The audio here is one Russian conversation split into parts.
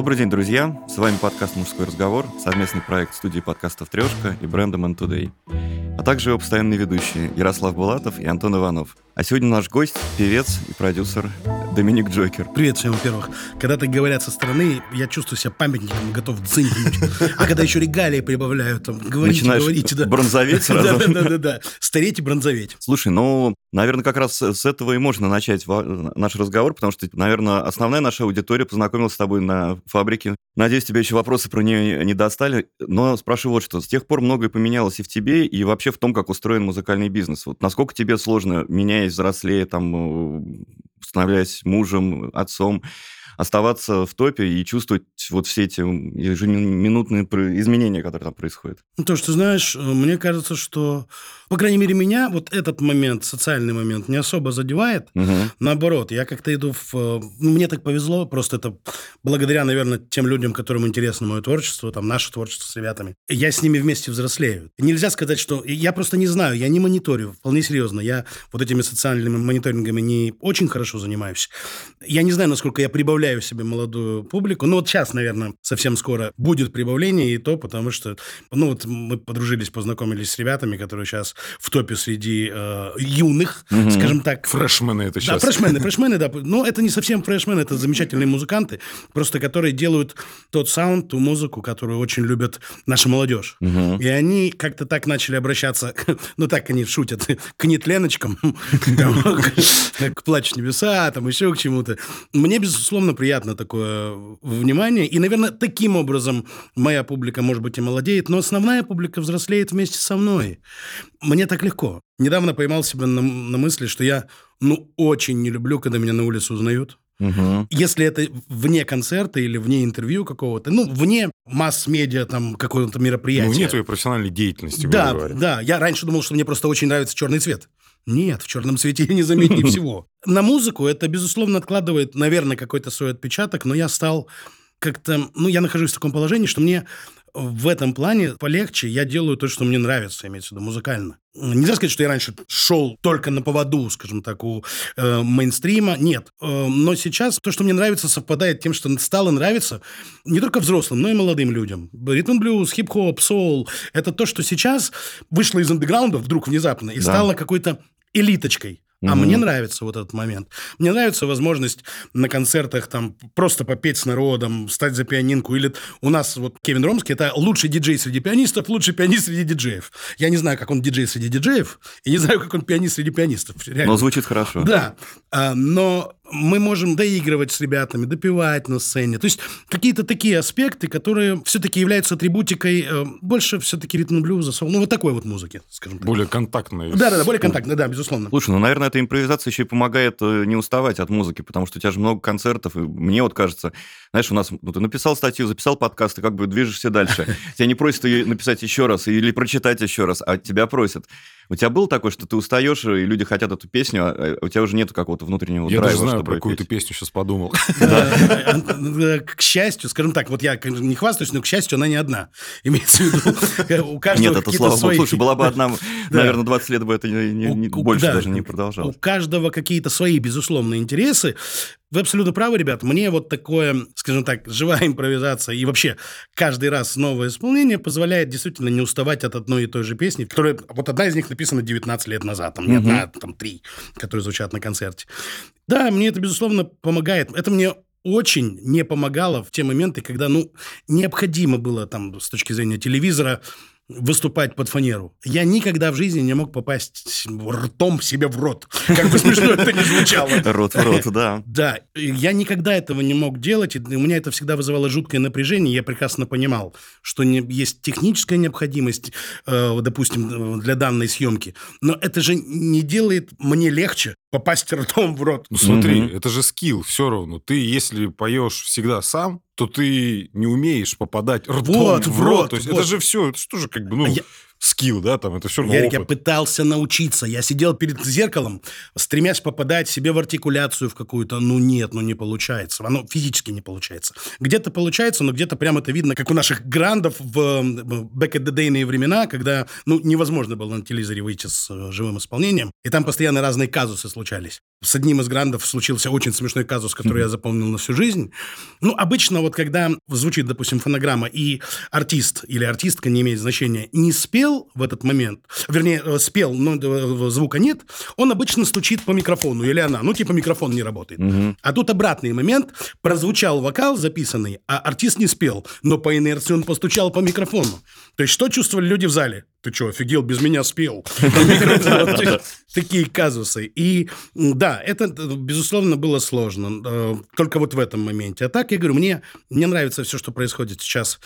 Добрый день, друзья! С вами подкаст «Мужской разговор», совместный проект студии подкастов «Трешка» и бренда «Man Today», а также его постоянные ведущие Ярослав Булатов и Антон Иванов. А сегодня наш гость, певец и продюсер Доминик Джокер. Привет всем, во-первых. Когда так говорят со стороны, я чувствую себя памятником, готов дзынькнуть. А когда еще регалии прибавляют, там, говорите, Начинаешь говорите, да. бронзоветь сразу. Да-да-да, стареть и бронзоветь. Слушай, ну, наверное, как раз с этого и можно начать наш разговор, потому что, наверное, основная наша аудитория познакомилась с тобой на фабрике. Надеюсь, тебе еще вопросы про нее не достали, но спрашиваю вот что. С тех пор многое поменялось и в тебе, и вообще в том, как устроен музыкальный бизнес. Вот насколько тебе сложно, меняясь становясь взрослее, там, э, становясь мужем, отцом, оставаться в топе и чувствовать вот все эти ежеминутные изменения, которые там происходят. Ну, то, что знаешь, э, мне кажется, что по крайней мере, меня вот этот момент, социальный момент, не особо задевает. Угу. Наоборот, я как-то иду в... Э, ну, мне так повезло, просто это благодаря, наверное, тем людям, которым интересно мое творчество, там, наше творчество с ребятами. Я с ними вместе взрослею. Нельзя сказать, что... Я просто не знаю, я не мониторю, вполне серьезно. Я вот этими социальными мониторингами не очень хорошо занимаюсь. Я не знаю, насколько я прибавляю себе молодую публику. Ну, вот сейчас, наверное, совсем скоро будет прибавление, и то потому что... Ну, вот мы подружились, познакомились с ребятами, которые сейчас в топе среди э, юных, угу. скажем так. Фрешмены это сейчас. Да, фрешмены, фрешмены, да. Но это не совсем фрешмены, это замечательные музыканты, просто которые делают тот саунд, ту музыку, которую очень любят наша молодежь. Угу. И они как-то так начали обращаться, ну так они шутят, к нетленочкам, к плач небеса, там еще к чему-то. Мне, безусловно, приятно такое внимание. И, наверное, таким образом моя публика, может быть, и молодеет, но основная публика взрослеет вместе со мной мне так легко. Недавно поймал себя на, на мысли, что я, ну, очень не люблю, когда меня на улице узнают. Угу. Если это вне концерта или вне интервью какого-то, ну, вне масс-медиа там какого-то мероприятия. Ну, вне твоей профессиональной деятельности, Да, да. Я раньше думал, что мне просто очень нравится черный цвет. Нет, в черном цвете не заметнее всего. На музыку это, безусловно, откладывает, наверное, какой-то свой отпечаток, но я стал как-то... Ну, я нахожусь в таком положении, что мне в этом плане полегче. Я делаю то, что мне нравится, имеется в виду музыкально. Нельзя сказать, что я раньше шел только на поводу, скажем так, у э, мейнстрима. Нет. Э, но сейчас то, что мне нравится, совпадает тем, что стало нравиться не только взрослым, но и молодым людям. Ритм блюз, хип-хоп, соул. Это то, что сейчас вышло из андеграунда вдруг внезапно и да. стало какой-то элиточкой. А мне нравится вот этот момент. Мне нравится возможность на концертах там просто попеть с народом, стать за пианинку. Или у нас вот Кевин Ромский – это лучший диджей среди пианистов, лучший пианист среди диджеев. Я не знаю, как он диджей среди диджеев, и не знаю, как он пианист среди пианистов. Реально. Но звучит хорошо. Да. А, но мы можем доигрывать с ребятами, допивать на сцене. То есть какие-то такие аспекты, которые все-таки являются атрибутикой э, больше все-таки ритм-блюза, ну вот такой вот музыки, скажем так. Более контактной. Да-да-да, более контактной, да, безусловно. Слушай, ну, наверное, эта импровизация еще и помогает э, не уставать от музыки, потому что у тебя же много концертов, и мне вот кажется, знаешь, у нас, ну, ты написал статью, записал подкаст, и как бы движешься дальше. Тебя не просят ее написать еще раз или прочитать еще раз, а тебя просят. У тебя было такое, что ты устаешь, и люди хотят эту песню, а у тебя уже нету какого-то внутреннего я драйва, даже знаю, про какую ты песню сейчас подумал. К счастью, скажем так, вот я не хвастаюсь, но, к счастью, она не одна. Имеется в виду, у каждого Нет, это слава богу. Слушай, была бы одна, наверное, 20 лет бы это больше даже не продолжалось. У каждого какие-то свои, безусловно, интересы. Вы абсолютно правы, ребят. Мне вот такое, скажем так, живая импровизация и вообще каждый раз новое исполнение позволяет действительно не уставать от одной и той же песни, которая... Вот одна из них написана 19 лет назад, там не угу. одна, там три, которые звучат на концерте. Да, мне это, безусловно, помогает. Это мне очень не помогало в те моменты, когда, ну, необходимо было там с точки зрения телевизора выступать под фанеру. Я никогда в жизни не мог попасть ртом себе в рот. Как бы смешно это не звучало. Рот в рот, да. Да. Я никогда этого не мог делать, и у меня это всегда вызывало жуткое напряжение. Я прекрасно понимал, что есть техническая необходимость, э, допустим, для данной съемки. Но это же не делает мне легче попасть ртом в рот. Ну смотри, это же скилл все равно. Ты, если поешь всегда сам, то ты не умеешь попадать ртом вот, в рот. То есть вот. это же все, это что же как бы, ну... А я... скилл, да, там, это все равно Ярик, я опыт. пытался научиться. Я сидел перед зеркалом, стремясь попадать себе в артикуляцию в какую-то. Ну нет, ну не получается. Оно физически не получается. Где-то получается, но где-то прямо это видно, как у наших грандов в back at the day времена, когда ну, невозможно было на телевизоре выйти с э, живым исполнением. И там постоянно разные казусы случались. С одним из грандов случился очень смешной казус, который я запомнил на всю жизнь. Ну, обычно вот когда звучит, допустим, фонограмма, и артист или артистка, не имеет значения, не спел в этот момент, вернее, э, спел, но э, звука нет, он обычно стучит по микрофону, или она, ну, типа микрофон не работает. А тут обратный момент, прозвучал вокал записанный, а артист не спел, но по инерции он постучал по микрофону. То есть что чувствовали люди в зале? Ты что, офигел, без меня спел? Такие казусы. И да, это, безусловно, было сложно. э, Только вот в этом моменте. А так, я говорю, мне, мне нравится все, что происходит сейчас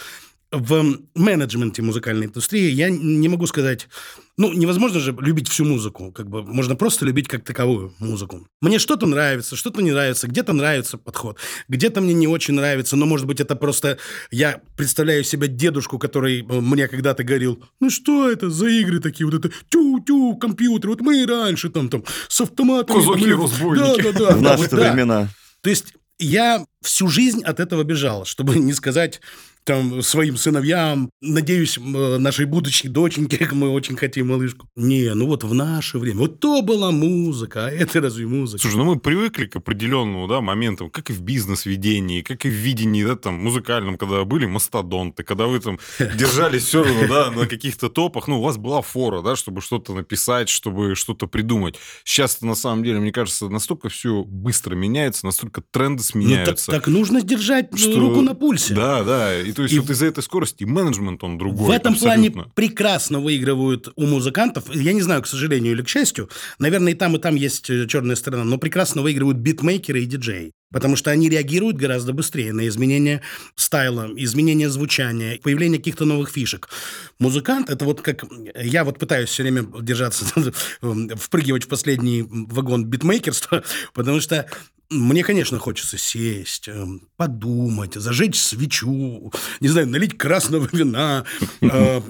в менеджменте музыкальной индустрии. Я не могу сказать... Ну, невозможно же любить всю музыку. Как бы можно просто любить как таковую музыку. Мне что-то нравится, что-то не нравится, где-то нравится подход, где-то мне не очень нравится, но, может быть, это просто... Я представляю себе дедушку, который э, мне когда-то говорил, ну что это за игры такие, вот это тю-тю, компьютер, вот мы и раньше там, там с автоматами... там, Казаки, или- разбойники. Да, да, да. В наши времена. То есть я всю жизнь от этого бежал, чтобы не сказать там своим сыновьям, надеюсь, м, нашей будущей доченьке, мы очень хотим малышку. Не, ну вот в наше время, вот то была музыка, а это разве музыка? Слушай, ну мы привыкли к определенному да, моменту, как и в бизнес-ведении, как и в видении, да, там, музыкальном, когда были мастодонты, когда вы там держались все равно, да, на каких-то топах, ну, у вас была фора, да, чтобы что-то написать, чтобы что-то придумать. сейчас на самом деле, мне кажется, настолько все быстро меняется, настолько тренды Ну, так, сменяются. так нужно держать ну, что- руку на пульсе. Да, да. И то есть И вот из-за этой скорости менеджмент он другой. В этом абсолютно. плане прекрасно выигрывают у музыкантов. Я не знаю, к сожалению или к счастью. Наверное, и там, и там есть э, черная сторона. Но прекрасно выигрывают битмейкеры и диджеи. Потому что они реагируют гораздо быстрее на изменения стайла, изменения звучания, появление каких-то новых фишек. Музыкант, это вот как... Я вот пытаюсь все время держаться, впрыгивать в последний вагон битмейкерства, потому что мне, конечно, хочется сесть, эм, подумать, зажечь свечу, не знаю, налить красного вина. Э,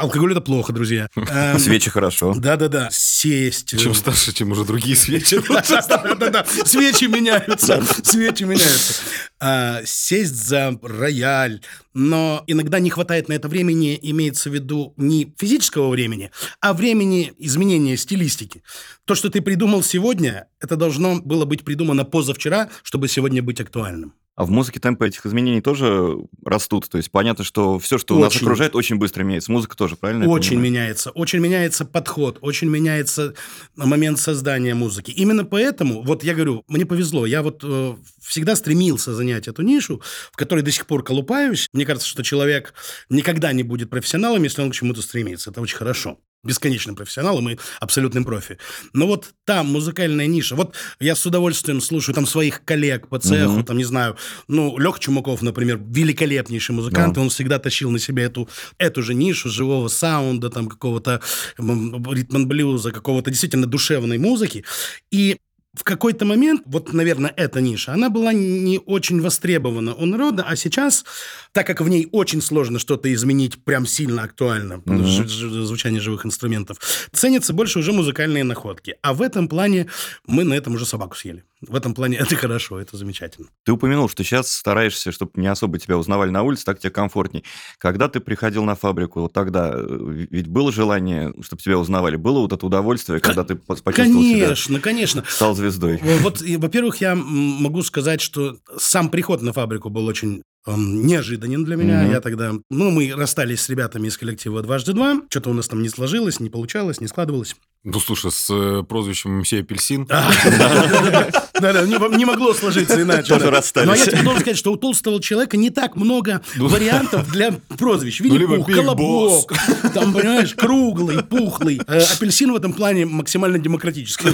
Алкоголь – это плохо, друзья. Эм, Свечи хорошо. Да-да-да, сесть. э, Чем старше, тем уже другие свечи. Да-да-да, свечи меняются, свечи меняются. А, Сесть за рояль, но иногда не хватает на это времени, имеется в виду не физического времени, а времени изменения стилистики. То, что ты придумал сегодня, это должно было быть придумано позавчера, чтобы сегодня быть актуальным. А в музыке темпы этих изменений тоже растут. То есть понятно, что все, что нас Очень. окружает, очень быстро меняется. Музыка тоже, правильно? Очень меняется, очень меняется подход, очень меняется момент создания музыки. Именно поэтому, вот я говорю, мне повезло, я вот э, всегда стремился занять эту нишу, в которой до сих пор колупаюсь. Мне кажется, что человек никогда не будет профессионалом, если он к чему-то стремится. Это очень хорошо. Бесконечным профессионалом и абсолютным профи. Но вот там музыкальная ниша. Вот я с удовольствием слушаю там своих коллег по цеху, Мгм. там, не знаю, ну, Леха Чумаков, например, великолепнейший музыкант, Да. и он всегда тащил на себя эту, эту же нишу живого саунда, там, какого-то ритм-блюза, какого-то действительно душевной музыки. И в какой-то момент, вот, наверное, эта ниша, она была не очень востребована у народа, а сейчас, так как в ней очень сложно что-то изменить прям сильно актуально, ж- звучание живых инструментов, ценятся больше уже музыкальные находки. А в этом плане мы на этом уже собаку съели. В этом плане это хорошо, это замечательно. Ты упомянул, что сейчас стараешься, чтобы не особо тебя узнавали на улице, так тебе комфортней. Когда ты приходил на фабрику, вот тогда э, ведь было желание, чтобы тебя узнавали? Было вот это удовольствие, когда ты по- почувствовал себя, Конечно, конечно. стал звездой? Вот, во-первых, я могу сказать, что сам приход на фабрику был очень эм, неожиданен для меня. Мгм. Я тогда... Ну, мы расстались с ребятами из коллектива «Дважды два». Что-то у нас там не сложилось, не получалось, не складывалось. Ну, слушай, с э, прозвищем МС Апельсин. Да-да, не не могло сложиться иначе. Тоже расстались. Но я тебе должен сказать, что у толстого человека не так много вариантов для прозвищ. Ну, Big Колобок, там, понимаешь, круглый, пухлый. Э, Апельсин в этом плане максимально демократический.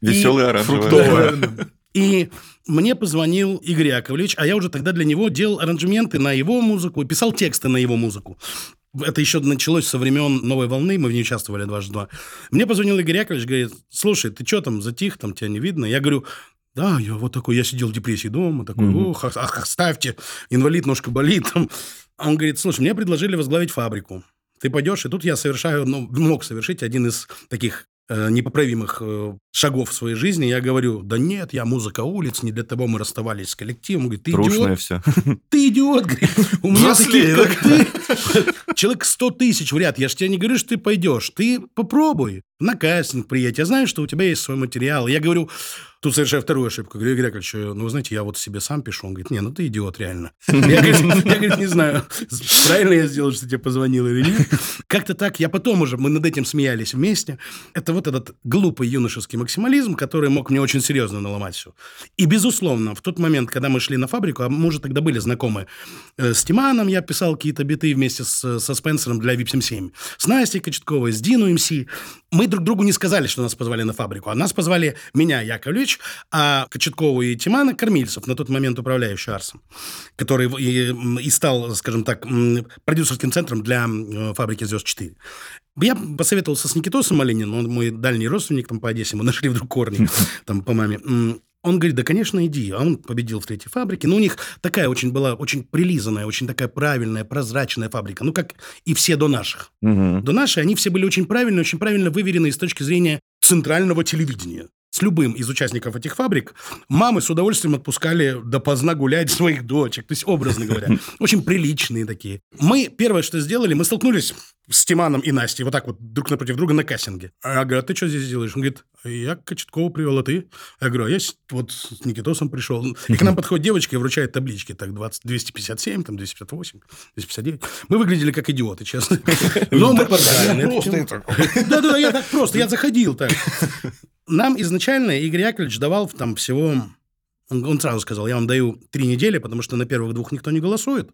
Веселый оранжевый. И мне позвонил Игорь Яковлевич, а я уже тогда для него делал аранжементы на его музыку писал тексты на его музыку. Это еще началось со времен «Новой волны», мы в ней участвовали дважды два. Мне позвонил Игорь Яковлевич, говорит, слушай, ты что там, затих, там тебя не видно? Я говорю, да, я вот такой, я сидел в депрессии дома, такой, Мгм. ох, ах, ах, ставьте, инвалид, ножка болит. Там. А Он говорит, слушай, мне предложили возглавить фабрику. Ты пойдешь, и тут я совершаю, ну, мог совершить один из таких непоправимых э, шагов в своей жизни. Я говорю, да нет, я музыка улиц, не для того мы расставались с коллективом. Он говорит, ты Трушное идиот, все. ты идиот, говорит. У меня таких, как ты, человек 100 тысяч в ряд. Я же тебе не говорю, что ты пойдешь. Ты попробуй на кастинг приедь. Я знаю, что у тебя есть свой материал. Я говорю, тут совершаю вторую ошибку. Говорю, Игорь Яковлевич, ну, вы знаете, я вот себе сам пишу. Он говорит, не, ну ты идиот, реально. Я, говорит, я, говорит, не знаю, правильно я сделал, что тебе позвонил или нет. Как-то так. Я потом уже, мы над этим смеялись вместе. Это вот этот глупый юношеский максимализм, который мог мне очень серьезно наломать все. И, безусловно, в тот момент, когда мы шли на фабрику, а мы уже тогда были знакомы э, с Тиманом, я писал какие-то биты вместе с, со Спенсером для VIP 77, с Настей Кочетковой, с Дину МС. Мы друг другу не сказали, что нас позвали на фабрику, а нас позвали меня, Яковлевич, а Кочеткову и Тимана Кормильцев, на тот момент управляющий Арсом, который и, и стал, скажем так, продюсерским центром для фабрики «Звезд-4». Я посоветовался с Никитосом Малининым, он мой дальний родственник там по Одессе, мы нашли вдруг корни там по маме. Он говорит, да, конечно, иди. А он победил в третьей фабрике. Но у них такая очень была, очень прилизанная, очень такая правильная, прозрачная фабрика. Ну, как и все до наших. Мгм. До нашей они все были очень правильные, очень правильно выверены с точки зрения центрального телевидения. С любым из участников этих фабрик мамы с удовольствием отпускали допоздна гулять своих дочек. То есть, образно говоря. Очень приличные такие. Мы первое, что сделали, мы столкнулись с Тиманом и Настей вот так вот друг напротив друга на кассинге. А я говорю, а ты что здесь делаешь? Он говорит, я Кочеткова привел, а ты? Я говорю, а я вот с Никитосом пришел. И к нам подходит девочка и вручает таблички. Так, 20, 257, там, 258, 259. Мы выглядели как идиоты, честно. Но мы подали на эту тему. Да-да, я так просто, я заходил так. Нам изначально Игорь Яковлевич давал там всего... Он, сразу сказал, я вам даю три недели, потому что на первых двух никто не голосует.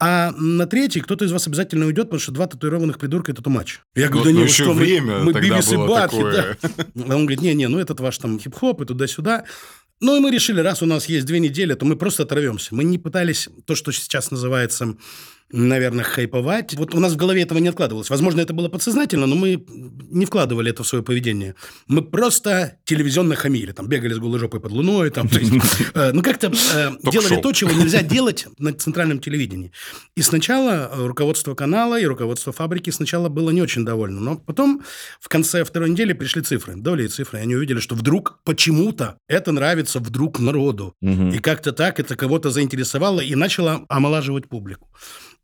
А на третий кто-то из вас обязательно уйдет, потому что два татуированных придурка – это матч. Я говорю, да Ну, не, ну, еще что, мы- время мы, тогда Бивис и Батхед, такое. да. А Он говорит, не-не, ну этот ваш там хип-хоп и туда-сюда. Ну и мы решили, раз у нас есть две недели, то мы просто оторвемся. Мы не пытались то, что сейчас называется, наверное, хайповать. Вот у нас в голове этого не откладывалось. Возможно, это было подсознательно, но мы не вкладывали это в свое поведение. Мы просто телевизионно хамили. Там бегали с голой жопой под луной. Там, то есть, э, ну, как-то э, делали то, чего нельзя делать на центральном телевидении. И сначала э, руководство канала и руководство фабрики сначала было не очень довольно. Но потом в конце второй недели пришли цифры, доли и цифры. И они увидели, что вдруг почему-то это нравится вдруг народу. И как-то так это кого-то заинтересовало и начало омолаживать публику.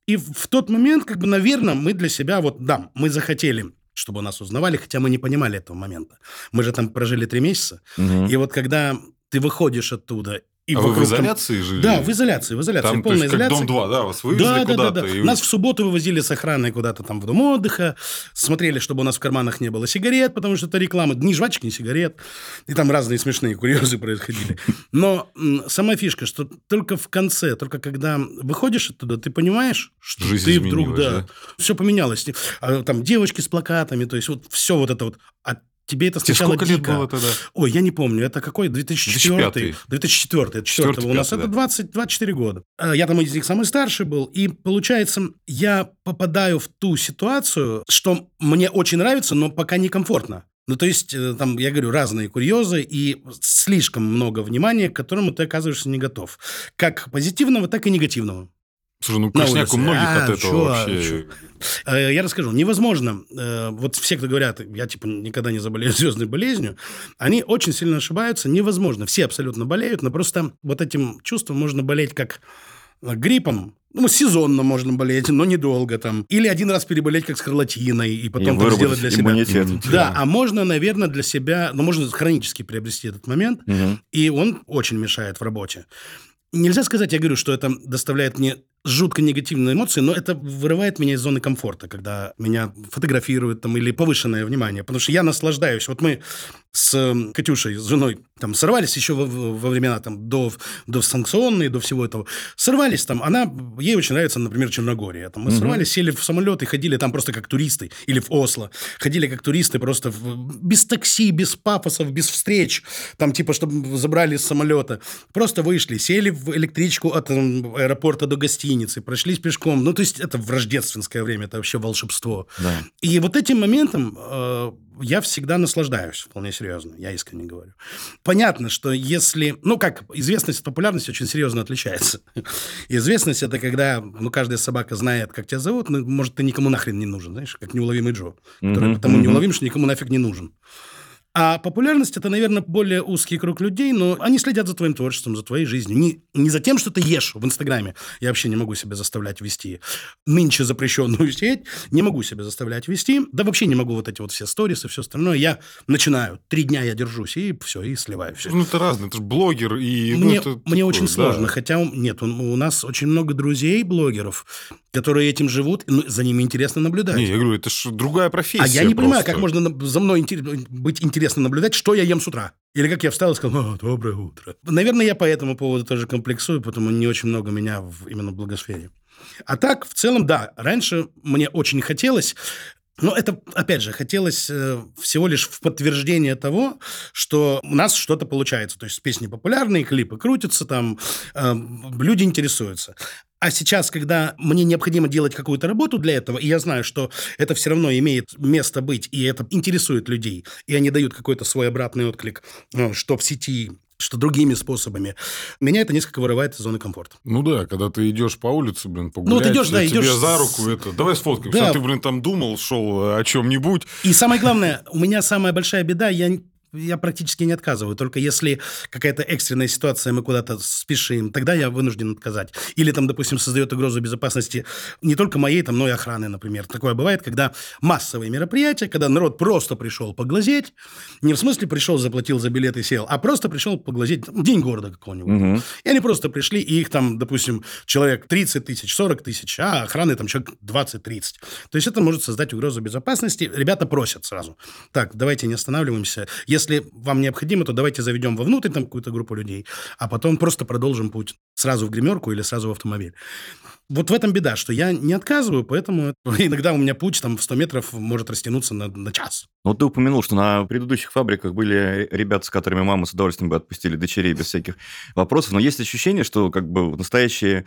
И в тот момент, как бы, наверное, мы для себя, вот, да, мы захотели чтобы нас узнавали, хотя мы не понимали этого момента. Мы же там прожили три месяца. Мгм. И вот когда ты выходишь оттуда... И А вы в вокруг там- изоляции жили? Да, в изоляции, в изоляции, Там, в то есть, как изоляции. Дом 2, да? Вас вывезли Да, да, да, куда-то? да. и- Нас в субботу вывозили с охраной куда-то там в дом отдыха, смотрели, чтобы у нас в карманах не было сигарет, потому что это реклама, ни жвачки, ни сигарет. И там разные смешные курьезы происходили. Но сама фишка, что только в конце, только когда выходишь оттуда, ты понимаешь, что Жизнь ты вдруг, да, да? все поменялось. А, Там девочки с плакатами, то есть вот все вот это вот. А тебе это Тебе сначала сколько лет дико. было тогда? Ой, я не помню, это какой? 2004? 2005. 2004. Это 4 у нас Четвертый, это да. 20, 24 года. Э, Я там из них самый старший был. И получается, я попадаю в ту ситуацию, что мне очень нравится, но пока некомфортно. Ну, то есть, э, там, я говорю, разные курьезы и слишком много внимания, к которому ты оказываешься не готов. Как позитивного, так и негативного. Слушай, ну улице. у многих А, от этого чё, вообще. чё? Э, Я расскажу. Невозможно. э, Вот все, кто говорят, я типа никогда не заболею звездной болезнью, они очень сильно ошибаются. Невозможно. Все абсолютно болеют, но просто вот этим чувством можно болеть как э, гриппом. Ну, сезонно можно болеть, но недолго там. Или один раз переболеть как скарлатиной и И потом так сделать для себя. иммунитет. Мгм. Да, а можно, наверное, для себя, ну, можно хронически приобрести этот момент, Мгм. и он очень мешает в работе. Нельзя сказать, я говорю, что это доставляет мне жутко негативные эмоции, но это вырывает меня из зоны комфорта, когда меня фотографируют там или повышенное внимание, потому что я наслаждаюсь. Вот мы с Катюшей, с женой, там сорвались еще во, во времена там до, до санкционной, до всего этого. Сорвались там, она, ей очень нравится, например, Черногория. Там мы Мгм. сорвались, сели в самолет и ходили там просто как туристы, или в Осло. Ходили как туристы просто в- без такси, без пафосов, без встреч, там типа, чтобы забрали с самолета. Просто вышли, сели в электричку от м, аэропорта до гостиницы, гостиницы, прошлись пешком. Ну, то есть это в рождественское время, это вообще волшебство. Да. И вот этим моментом э, я всегда наслаждаюсь, вполне серьезно, я искренне говорю. Понятно, что если... Ну, как, известность от популярности очень серьезно отличается. Известность – это когда, ну, каждая собака знает, как тебя зовут, но, может, ты никому нахрен не нужен, знаешь, как неуловимый Джо, который потому неуловим, что никому нафиг не нужен. А популярность это, наверное, более узкий круг людей, но они следят за твоим творчеством, за твоей жизнью. Не, не за тем, что ты ешь в Инстаграме. Я вообще не могу себя заставлять вести. Нынче запрещенную сеть не могу себя заставлять вести. Да вообще не могу вот эти вот все сторисы, все остальное. Я начинаю. Три дня я держусь, и все, и сливаю все. Ну, это разное. Это же блогер и... ну, Мне, это мне такое, очень да. сложно, хотя нет, у, нас очень много друзей блогеров, которые этим живут, и, ну, за ними интересно наблюдать. Не, я говорю, это же другая профессия А я не понимаю, просто. как можно за мной быть интересно наблюдать, что я ем с утра. Или как я встал и сказал, «О, доброе утро. Наверное, я по этому поводу тоже комплексую, потому не очень много меня в, именно в благосфере. А так, в целом, да, раньше мне очень хотелось, но это, опять же, хотелось э, всего лишь в подтверждение того, что у нас что-то получается. То есть песни популярные, клипы крутятся, там э, люди интересуются. А сейчас, когда мне необходимо делать какую-то работу для этого, и я знаю, что это все равно имеет место быть, и это интересует людей, и они дают какой-то свой обратный отклик, э, что в сети, что другими способами, меня это несколько вырывает из зоны комфорта. Ну да, когда ты идешь по улице, блин, погулять, Ну, идешь, да, тебе идешь за руку это, давай сфоткаемся, Да. а ты, блин, там думал, шел о чем-нибудь, И самое главное, у меня самая большая беда, я, я практически не отказываю. Только если какая-то экстренная ситуация, мы куда-то спешим, тогда я вынужден отказать. Или там, допустим, создает угрозу безопасности не только моей, там, но и охраны, например. Такое бывает, когда массовые мероприятия, когда народ просто пришел поглазеть, не в смысле пришел, заплатил за билет и сел, а просто пришел поглазеть ну, день города какого-нибудь. Мгм. И они просто пришли, и их там, допустим, человек 30 тысяч, 40 тысяч, а охраны там человек 20-30. То есть это может создать угрозу безопасности. Ребята просят сразу. Так, давайте не останавливаемся. Если вам необходимо, то давайте заведем вовнутрь там какую-то группу людей, а потом просто продолжим путь сразу в гримерку или сразу в автомобиль. Вот в этом беда, что я не отказываю, поэтому иногда у меня путь там в 100 метров может растянуться на, на час. Ну, ты упомянул, что на предыдущих фабриках были ребята, с которыми мамы с удовольствием бы отпустили дочерей без всяких вопросов, но есть ощущение, что как бы настоящие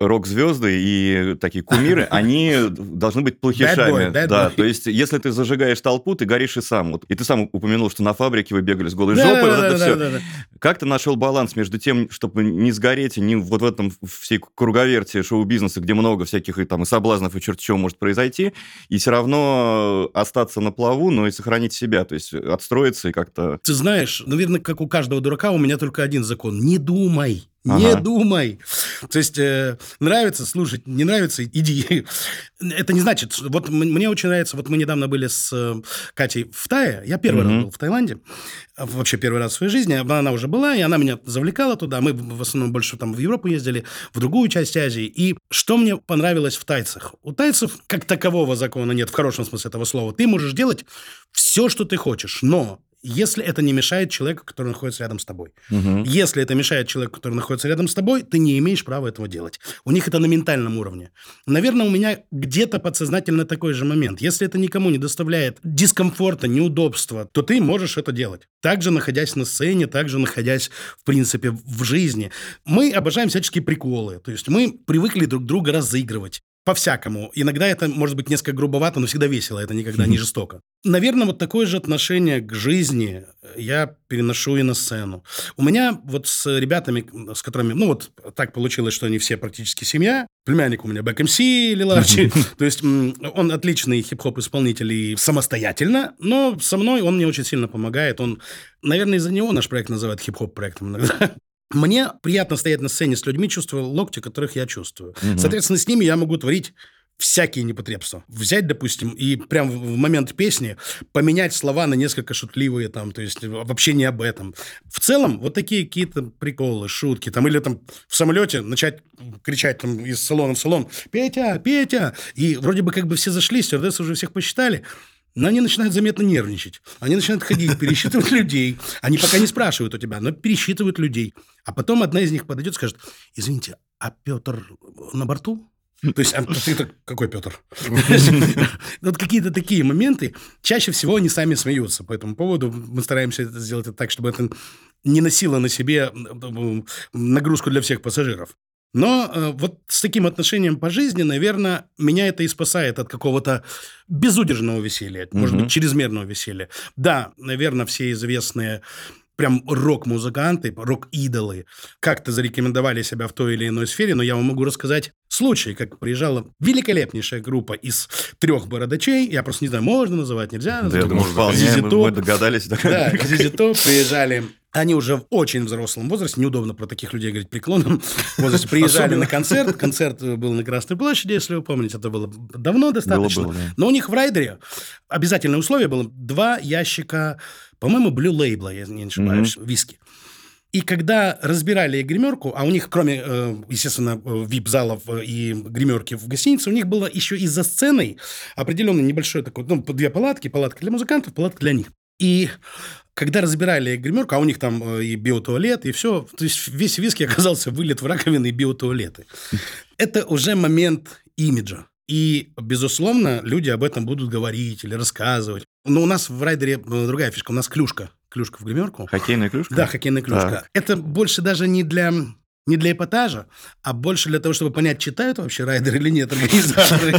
рок-звезды и такие кумиры, они должны быть плохишами. Bad boy, bad да, boy. то есть, если ты зажигаешь толпу, ты горишь и сам. Вот. И ты сам упомянул, что на фабрике вы бегали с голой жопой, вот это все. Да-да-да-да-да. Как ты нашел баланс между тем, чтобы не сгореть, и не вот в этом всей круговерте шоу-бизнеса, где много всяких и там и соблазнов, и черт чего может произойти, и все равно остаться на плаву, но и сохранить себя, то есть отстроиться и как-то... Ты знаешь, наверное, как у каждого дурака, у меня только один закон. Не думай. Не Ага. думай. То есть э, нравится слушать, не нравится иди. Это не значит, что- вот мне очень нравится, вот мы недавно были с э, Катей в Тае, я первый Мгм. раз был в Таиланде, а, вообще первый раз в своей жизни, она уже была, и она меня завлекала туда, мы в основном больше там в Европу ездили, в другую часть Азии, и что мне понравилось в тайцах? У тайцев как такового закона нет, в хорошем смысле этого слова. Ты можешь делать все, что ты хочешь, но если это не мешает человеку, который находится рядом с тобой. Мгм. Если это мешает человеку, который находится рядом с тобой, ты не имеешь права этого делать. У них это на ментальном уровне. Наверное, у меня где-то подсознательно такой же момент. Если это никому не доставляет дискомфорта, неудобства, то ты можешь это делать. Также находясь на сцене, также находясь, в принципе, в жизни. Мы обожаем всяческие приколы. То есть мы привыкли друг друга разыгрывать. По-всякому. Иногда это может быть несколько грубовато, но всегда весело, это никогда не жестоко. Наверное, вот такое же отношение к жизни я переношу и на сцену. У меня вот с ребятами, с которыми, ну вот так получилось, что они все практически семья. Племянник у меня Бэк МС Лиларчи. То есть он отличный хип-хоп-исполнитель и самостоятельно, но со мной он мне очень сильно помогает. Он, наверное, из-за него наш проект называют хип-хоп проектом иногда. Мне приятно стоять на сцене с людьми, чувствуя локти, которых я чувствую. Мгм. Соответственно, с ними я могу творить всякие непотребства. Взять, допустим, и прям в в момент песни поменять слова на несколько шутливые, там, то есть вообще не об этом. В целом, вот такие какие-то приколы, шутки, там, или там в самолете начать кричать там из салона в салон «Петя! Петя!» И вроде бы как бы все зашли, стюардессы уже всех посчитали, но они начинают заметно нервничать. Они начинают ходить, пересчитывать людей. Они пока не спрашивают у тебя, но пересчитывают людей. А потом одна из них подойдет и скажет, извините, а Петр на борту? То есть, а ты-то какой Петр? Вот какие-то такие моменты. Чаще всего они сами смеются по этому поводу. Мы стараемся это сделать так, чтобы это не носило на себе нагрузку для всех пассажиров. Но э, вот с таким отношением по жизни, наверное, меня это и спасает от какого-то безудержного веселья, может Мгм. быть, чрезмерного веселья. Да, наверное, все известные прям рок-музыканты, рок-идолы как-то зарекомендовали себя в той или иной сфере, но я вам могу рассказать случай, как приезжала великолепнейшая группа из трех бородачей, я просто не знаю, можно называть, нельзя Да, я называть. думаю, вполне мы, мы догадались. да. Да, ZZ Top приезжали. Они уже в очень взрослом возрасте, неудобно про таких людей говорить преклонном возрасте, приезжали Особенно. на концерт. Концерт был на Красной площади, если вы помните, это было давно достаточно. было, да. Но у них в райдере обязательное условие было два ящика, по-моему, Blue Label, я не ошибаюсь, виски. И когда разбирали гримерку, а у них, кроме, э, естественно, вип-залов и гримерки в гостинице, у них было еще и за сценой определенный небольшой такой, ну, две палатки, палатка для музыкантов, палатка для них. И когда разбирали гримерку, а у них там э, и биотуалет, и все, то есть весь виски оказался вылет в раковины и биотуалеты. Это уже момент имиджа. И, безусловно, люди об этом будут говорить или рассказывать. Но у нас в райдере э, другая фишка. У нас клюшка. Клюшка в гримерку. Хоккейная клюшка? Да, хоккейная клюшка. Так. Это больше даже не для не для эпатажа, а больше для того, чтобы понять, читают вообще райдеры или нет организаторы.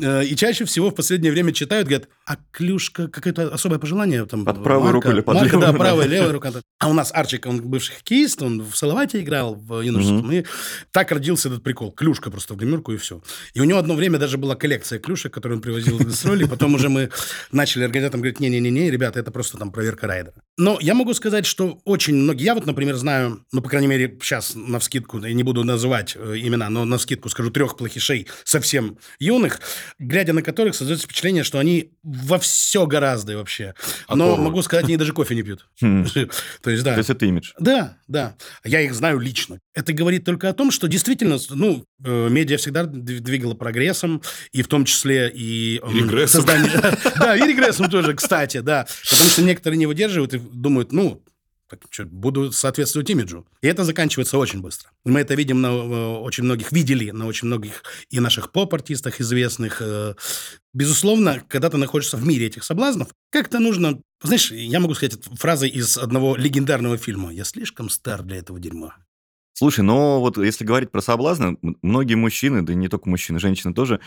Э, И чаще всего в последнее время читают, говорят, а клюшка, какое-то особое пожелание? Там, Под марка- руку или под левую, Да, правая, левая рука. А у нас Арчик, он бывший хоккеист, он в Салавате играл, в юношеском. И так родился этот прикол. Клюшка просто в гримерку и все. И у него одно время даже была коллекция клюшек, которую он привозил из гастролей. Потом уже мы начали организаторам говорить, не-не-не, ребята, это просто там проверка райдера. Но я могу сказать, что очень многие... Я вот, например, знаю, ну, по крайней мере, сейчас на вскидку, я не буду называть э, имена, но на вскидку скажу трех плохишей совсем юных, глядя на которых создается впечатление, что они во все гораздо вообще. Но Оторвы. могу сказать, они даже кофе не пьют. Хм. То есть, да. То есть это имидж. Да, да. Я их знаю лично. Это говорит только о том, что действительно, ну, э, медиа всегда двигала прогрессом, и в том числе и... регрессом. Да, и регрессом тоже, кстати, да. Потому что некоторые не выдерживают и думают, ну, буду соответствовать имиджу. И это заканчивается очень быстро. Мы это видим на э, очень многих, видели на очень многих и наших поп-артистах известных. э. Безусловно, когда ты находишься в мире этих соблазнов, как-то нужно... Знаешь, я могу сказать фразой из одного легендарного фильма. «Я слишком стар для этого дерьма». Слушай, но вот если говорить про соблазны, многие мужчины, да и не только мужчины, женщины тоже,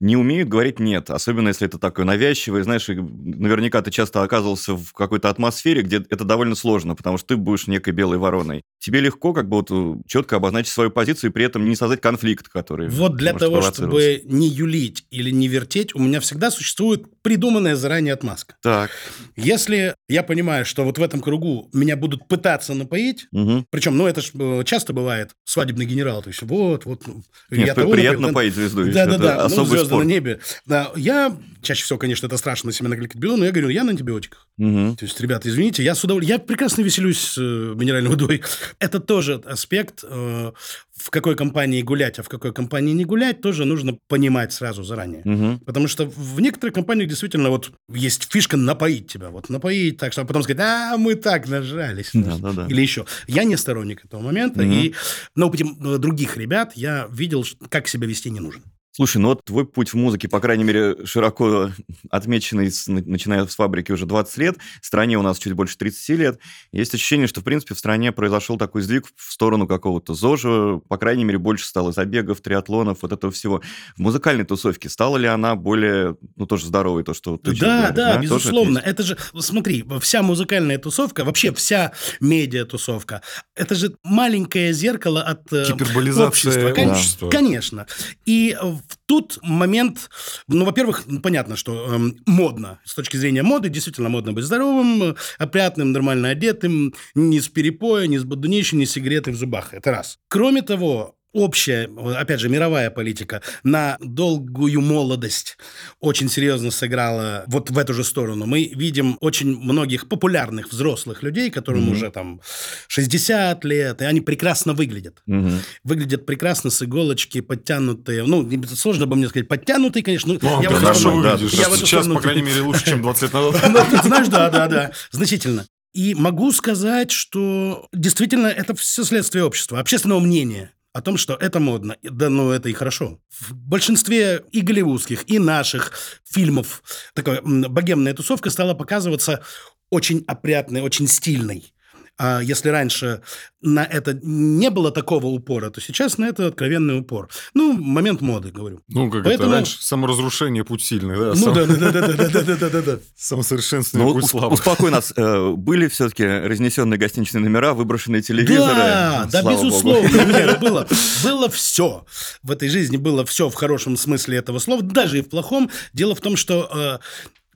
не умеют говорить «нет», особенно если это такое навязчивое. Знаешь, наверняка ты часто оказывался в какой-то атмосфере, где это довольно сложно, потому что ты будешь некой белой вороной. Тебе легко как бы вот четко обозначить свою позицию и при этом не создать конфликт, который Вот для того, чтобы не юлить или не вертеть, у меня всегда существует придуманная заранее отмазка. Так. Если я понимаю, что вот в этом кругу меня будут пытаться напоить, Мгм. причем, ну, это ж э, часто бывает свадебный генерал, то есть вот, вот. ну, Нет, я того приятно напоил, поить звезду. видишь, Да, да, это да. Ну, особый звезды спорт. на небе. Да, я чаще всего, конечно, это страшно на себя накликать беду, но я говорю, я на антибиотиках. Мгм. То есть, ребята, извините, я с удовольствием... Я прекрасно веселюсь с э, минеральной водой. Это тоже аспект, э, в какой компании гулять, а в какой компании не гулять, тоже нужно понимать сразу заранее. Мгм. Потому что в некоторых компаниях действительно вот есть фишка напоить тебя. Вот напоить так, чтобы потом сказать, а, мы так нажрались. Да-да-да. Или еще. Я не сторонник этого момента. Мгм. И на опыте э, других ребят я видел, как себя вести не нужно. Слушай, ну вот твой путь в музыке, по крайней мере, широко отмеченный, с- на- начиная с фабрики уже 20 лет, в стране у нас чуть больше 30 лет. Есть ощущение, что, в принципе, в стране произошел такой сдвиг в сторону какого-то ЗОЖа, по крайней мере, больше стало забегов, триатлонов, вот этого всего. В музыкальной тусовке стала ли она более, ну, тоже здоровой, то, что ты Да, говоришь, да, Тоже безусловно. это Это же, смотри, вся музыкальная тусовка, вообще вся медиа-тусовка, это же маленькое зеркало от э, Гиперболизация общества. Кон- общества. Конечно. И э, тут момент, ну, во-первых, понятно, что эм, модно. С точки зрения моды, действительно модно быть здоровым, э, опрятным, нормально одетым, не с перепоя, не с бодунищей, не с сигаретой в зубах. Это раз. Кроме того, общая, опять же, мировая политика на долгую молодость очень серьезно сыграла вот в эту же сторону. Мы видим очень многих популярных взрослых людей, которым Мгм. уже там 60 лет, и они прекрасно выглядят Мгм. выглядят прекрасно с иголочки, подтянутые. Ну, сложно бы мне сказать, подтянутые, конечно. ну, Ну, я эту хорошо сторону- да, выглядишь. я Сейчас, сторону- по крайней мере, лучше, чем 20 лет назад. Ну, знаешь, да, да, да, значительно. И могу сказать, что действительно это все следствие общества, общественного мнения о том, что это модно. Да, ну это и хорошо. В большинстве и голливудских, и наших фильмов такая богемная тусовка стала показываться очень опрятной, очень стильной. А если раньше на это не было такого упора, то сейчас на это откровенный упор. Ну, момент моды, говорю. Ну, как Поэтому- это раньше, саморазрушение путь сильных, да? Ну Сам- да, да, да, да, да, да, да, да, да. Самосовершенствование Ну, путь слабых. успокой нас. Э, Были все-таки разнесенные гостиничные номера, выброшенные телевизоры? Да, да, безусловно. Нет, было, было все. В этой жизни было все в хорошем смысле этого слова, даже и в плохом. Дело в том, что э,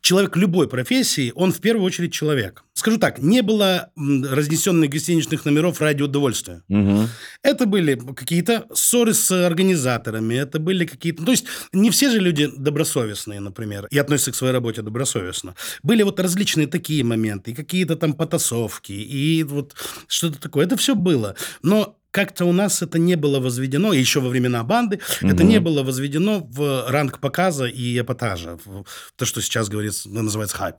человек любой профессии, он в первую очередь человек. Скажу так, не было разнесенных гостиничных номеров ради удовольствия. Мгм. Это были какие-то ссоры с организаторами, это были какие-то... То есть не все же люди добросовестные, например, и относятся к своей работе добросовестно. Были вот различные такие моменты, и какие-то там потасовки, и вот что-то такое. Это все было. Но как-то у нас это не было возведено, еще во времена банды, это Мгм. не было возведено в ранг показа и эпатажа, в то, что сейчас говорится, называется хайп.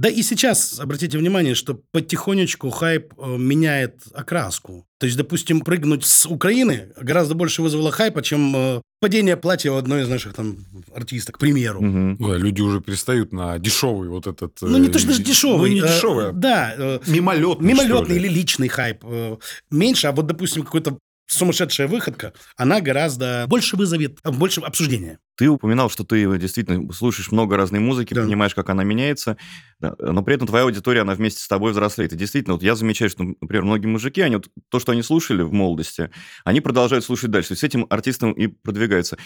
Да и сейчас, обратите внимание, что потихонечку хайп э, меняет окраску. То есть, допустим, прыгнуть с Украины гораздо больше вызвало хайпа, чем э, падение платья у одной из наших там артисток, к примеру. Мгм. Да, люди уже перестают на дешевый вот этот... Ну, не э, то, что даже дешевый. Ну, не э, дешевый, а Да. э, мимолетный, Мимолетный что ли. или личный хайп э, меньше, а вот, допустим, какой-то сумасшедшая выходка, она гораздо больше вызовет, больше обсуждения. Ты упоминал, что ты действительно слушаешь много разной музыки, Да. понимаешь, как она меняется, да, но при этом твоя аудитория, она вместе с тобой взрослеет. И действительно, вот я замечаю, что, например, многие мужики, они вот то, что они слушали в молодости, они продолжают слушать дальше. То есть с этим артистом и продвигаются.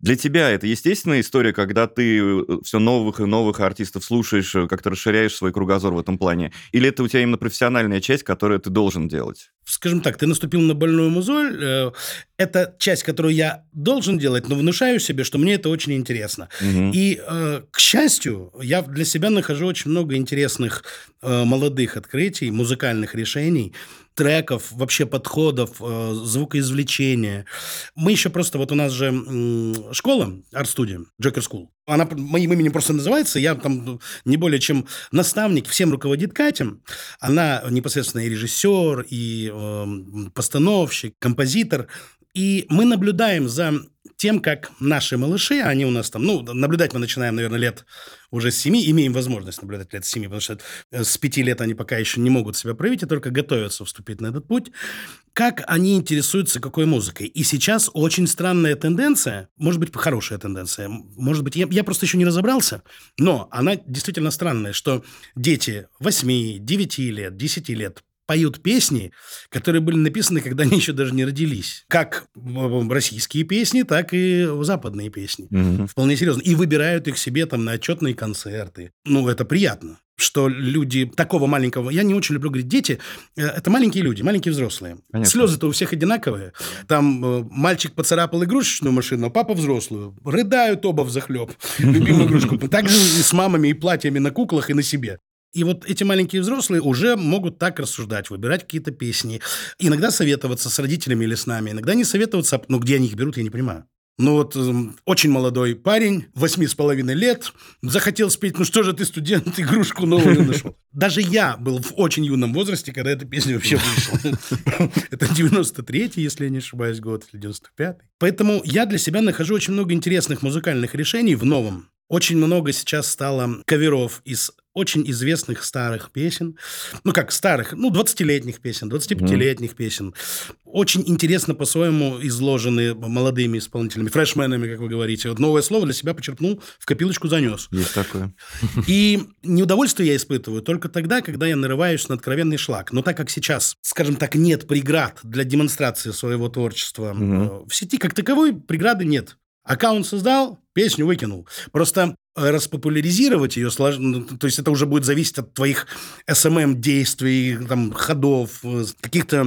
Для тебя это естественная история, когда ты все новых и новых артистов слушаешь, э, как-то расширяешь свой кругозор в этом плане? Или это у тебя именно профессиональная часть, которую ты должен делать? Скажем так, ты наступил на больную мозоль. э, Это часть, которую я должен делать, но внушаю себе, что мне это очень интересно. Мгм. И, э, к счастью, я для себя нахожу очень много интересных э, молодых открытий, музыкальных решений, треков, вообще подходов, э, звукоизвлечения. Мы еще просто, вот у нас же школа, арт-студия, Джокер School. Она моим именем просто называется, я там ну, не более чем наставник, всем руководит Катя. Она непосредственно и режиссер, и э, постановщик, композитор. И мы наблюдаем за тем, как наши малыши, они у нас там, ну, наблюдать мы начинаем, наверное, лет уже с семи, имеем возможность наблюдать лет с семи, потому что э, с пяти лет они пока еще не могут себя проявить, и только готовятся вступить на этот путь. Как они интересуются какой музыкой. И сейчас очень странная тенденция, может быть, хорошая тенденция, может быть, я, я просто еще не разобрался, но она действительно странная, что дети 8, 9 лет, 10 лет поют песни, которые были написаны, когда они еще даже не родились. Как э, российские песни, так и западные песни. Мгм. Вполне серьезно. И выбирают их себе там на отчетные концерты. Ну, это приятно что люди такого маленького... Я не очень люблю говорить дети. э, Это маленькие люди, маленькие взрослые. Слезы-то у всех одинаковые. Там э, мальчик поцарапал игрушечную машину, а папа взрослую. Рыдают оба в захлеб. Любимую игрушку. Так же и с мамами, и платьями на куклах, и на себе. И вот эти маленькие взрослые уже могут так рассуждать, выбирать какие-то песни. Иногда советоваться с родителями или с нами, иногда не советоваться. Ну, где они их берут, я не понимаю. Ну вот эм, очень молодой парень, восьми с половиной лет, захотел спеть, ну что же ты, студент, игрушку новую нашел. Даже я был в очень юном возрасте, когда эта песня вообще вышла. Это 93-й, если я не ошибаюсь, год, или 95-й. Поэтому я для себя нахожу очень много интересных музыкальных решений в новом. Очень много сейчас стало каверов из очень известных старых песен. Ну, как старых, ну, 20-летних песен, 25-летних песен. Очень интересно по-своему изложены молодыми исполнителями, фрешменами, как вы говорите. Вот новое слово для себя почерпнул, в копилочку занес. Есть такое. И неудовольствие я испытываю только тогда, когда я нарываюсь на откровенный шлак. Но так как сейчас, скажем так, нет преград для демонстрации своего творчества э, в сети, как таковой преграды нет. Аккаунт создал, песню выкинул. Просто э, распопуляризировать ее сложно. ну, То есть это уже будет зависеть от твоих SMM-действий, там, ходов, э, каких-то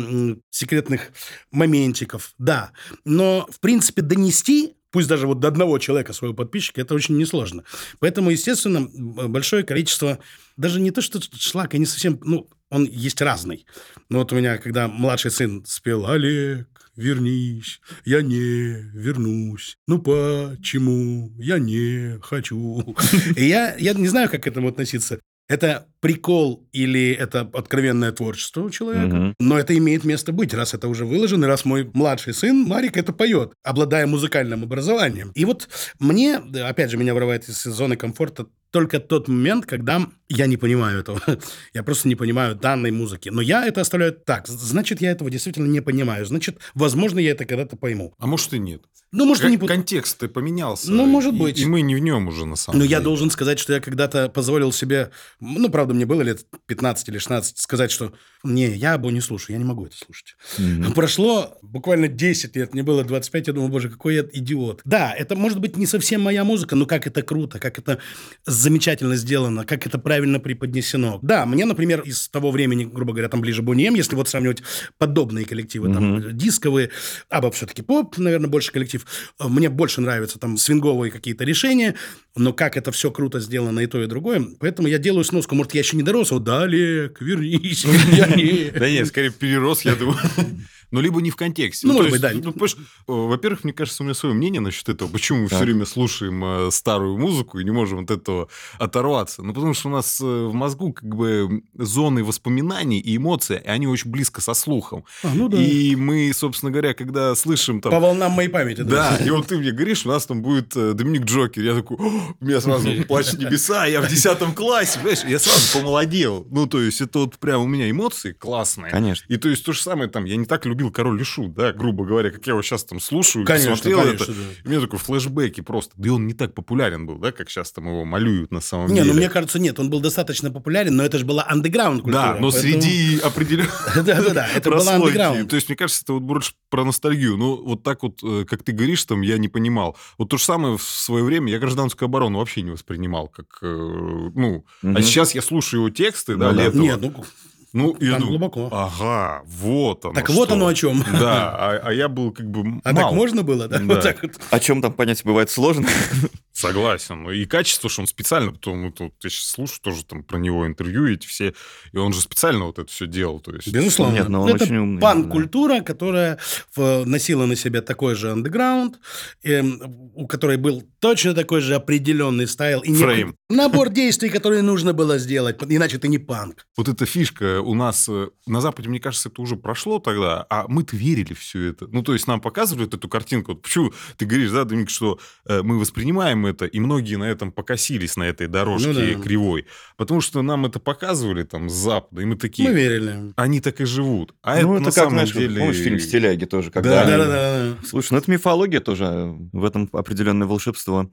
секретных моментиков. Да. Но, в принципе, донести пусть даже вот до одного человека своего подписчика, это очень несложно. Поэтому, естественно, большое количество, даже не то, что шлака, не совсем, ну, он есть разный. Но вот у меня, когда младший сын спел «Олег, вернись, я не вернусь, ну почему я не хочу?» И я, я не знаю, как к этому относиться. Это прикол или это откровенное творчество у человека? Мгм. Но это имеет место быть, раз это уже выложено, и раз мой младший сын Марик это поет, обладая музыкальным образованием. И вот мне, опять же, меня вырывает из зоны комфорта только тот момент, когда я не понимаю этого. я просто не понимаю данной музыки. Но я это оставляю так. Значит, я этого действительно не понимаю. Значит, возможно, я это когда-то пойму. А может и нет. Ну, может, и не... Кон- Контекст ты поменялся. Ну, может и- быть. И, мы не в нем уже, на самом Но деле. я должен сказать, что я когда-то позволил себе, ну, правда, мне было лет 15 или 16, сказать, что не, я Абу не слушаю, я не могу это слушать. Мгм. Прошло буквально 10 лет, мне было 25, я думаю, боже, какой я идиот. Да, это может быть не совсем моя музыка, но как это круто, как это замечательно сделано, как это правильно преподнесено. Да, мне, например, из того времени, грубо говоря, там ближе Бонем, если вот сравнивать подобные коллективы, там, дисковые, Аба все-таки поп, наверное, больше коллектив. Мне больше нравятся там свинговые какие-то решения, но как это все круто сделано и то, и другое. Поэтому я делаю сноску. Может, я еще не дорос, вот, да, Олег, вернись. Да нет, скорее перерос, я думаю. Ну, либо не в контексте. Ну, то может быть, да. ну, э, во-первых, мне кажется, у меня свое мнение насчет этого. Почему мы все Так. время слушаем э, старую музыку и не можем от этого оторваться? Ну, потому что у нас э, в мозгу как бы зоны воспоминаний и эмоций, и они очень близко со слухом. А, ну да. И мы, собственно говоря, когда слышим там... По волнам моей памяти. Да, и вот ты мне говоришь, у нас там будет Доминик Джокер. Я такой, «О, у меня сразу плачут небеса, я в 10 классе, понимаешь? Я сразу помолодел. Ну, то есть, это вот прям у меня эмоции классные. Конечно. И то есть, то же самое там, я не так любил Король и Шут, да, грубо говоря, как я его сейчас там слушаю, Конечно, смотрел конечно, это. да. И у меня такой флешбеки просто. Да и он не так популярен был, да, как сейчас там его малюют на самом Не, деле. ну мне кажется, нет, он был достаточно популярен, но это же была андеграунд культура. Да, но поэтому- среди определенных Да-да-да, это была андеграунд. То есть, мне кажется, это вот больше про ностальгию. Ну, вот так вот, э, как ты говоришь, там, я не понимал. Вот то же самое в свое время я гражданскую оборону вообще не воспринимал, как, э, ну... А сейчас я слушаю его тексты, да, Ну да. Летова. Нет, ну, Ну, и я Там думаю, глубоко. ага, вот оно так вот что. оно о чем. Да, а, а я был как бы А мал. так можно было, да? Да. Вот так вот. О чем там понять бывает сложно. Согласен. Ну, И качество, что он специально, потом вот, вот я сейчас слушаю тоже там про него интервью эти все, и он же специально вот это все делал. То есть, Безусловно. Нет, но он это очень умный, панк-культура, которая в- носила на себе такой же андеграунд, эм, у которой был точно такой же определенный стайл. И Фрейм. набор действий, которые нужно было сделать, иначе ты не панк. Вот эта фишка у нас э, на Западе, мне кажется, это уже прошло тогда, а мы-то верили все это. Ну, то есть нам показывают эту картинку. Вот почему ты говоришь, да, Доминик, что э, мы воспринимаем это, и многие на этом покосились, на этой дорожке Ну да. кривой. Потому что нам это показывали там с Запада, и мы такие, Мы верили. они так и живут. А ну, это, это на как, самом знаешь, деле... помнишь фильм «Стиляги» тоже, Да, когда... они- Да-да-да. Слушай, ну это мифология тоже, э, в этом определенное волшебство.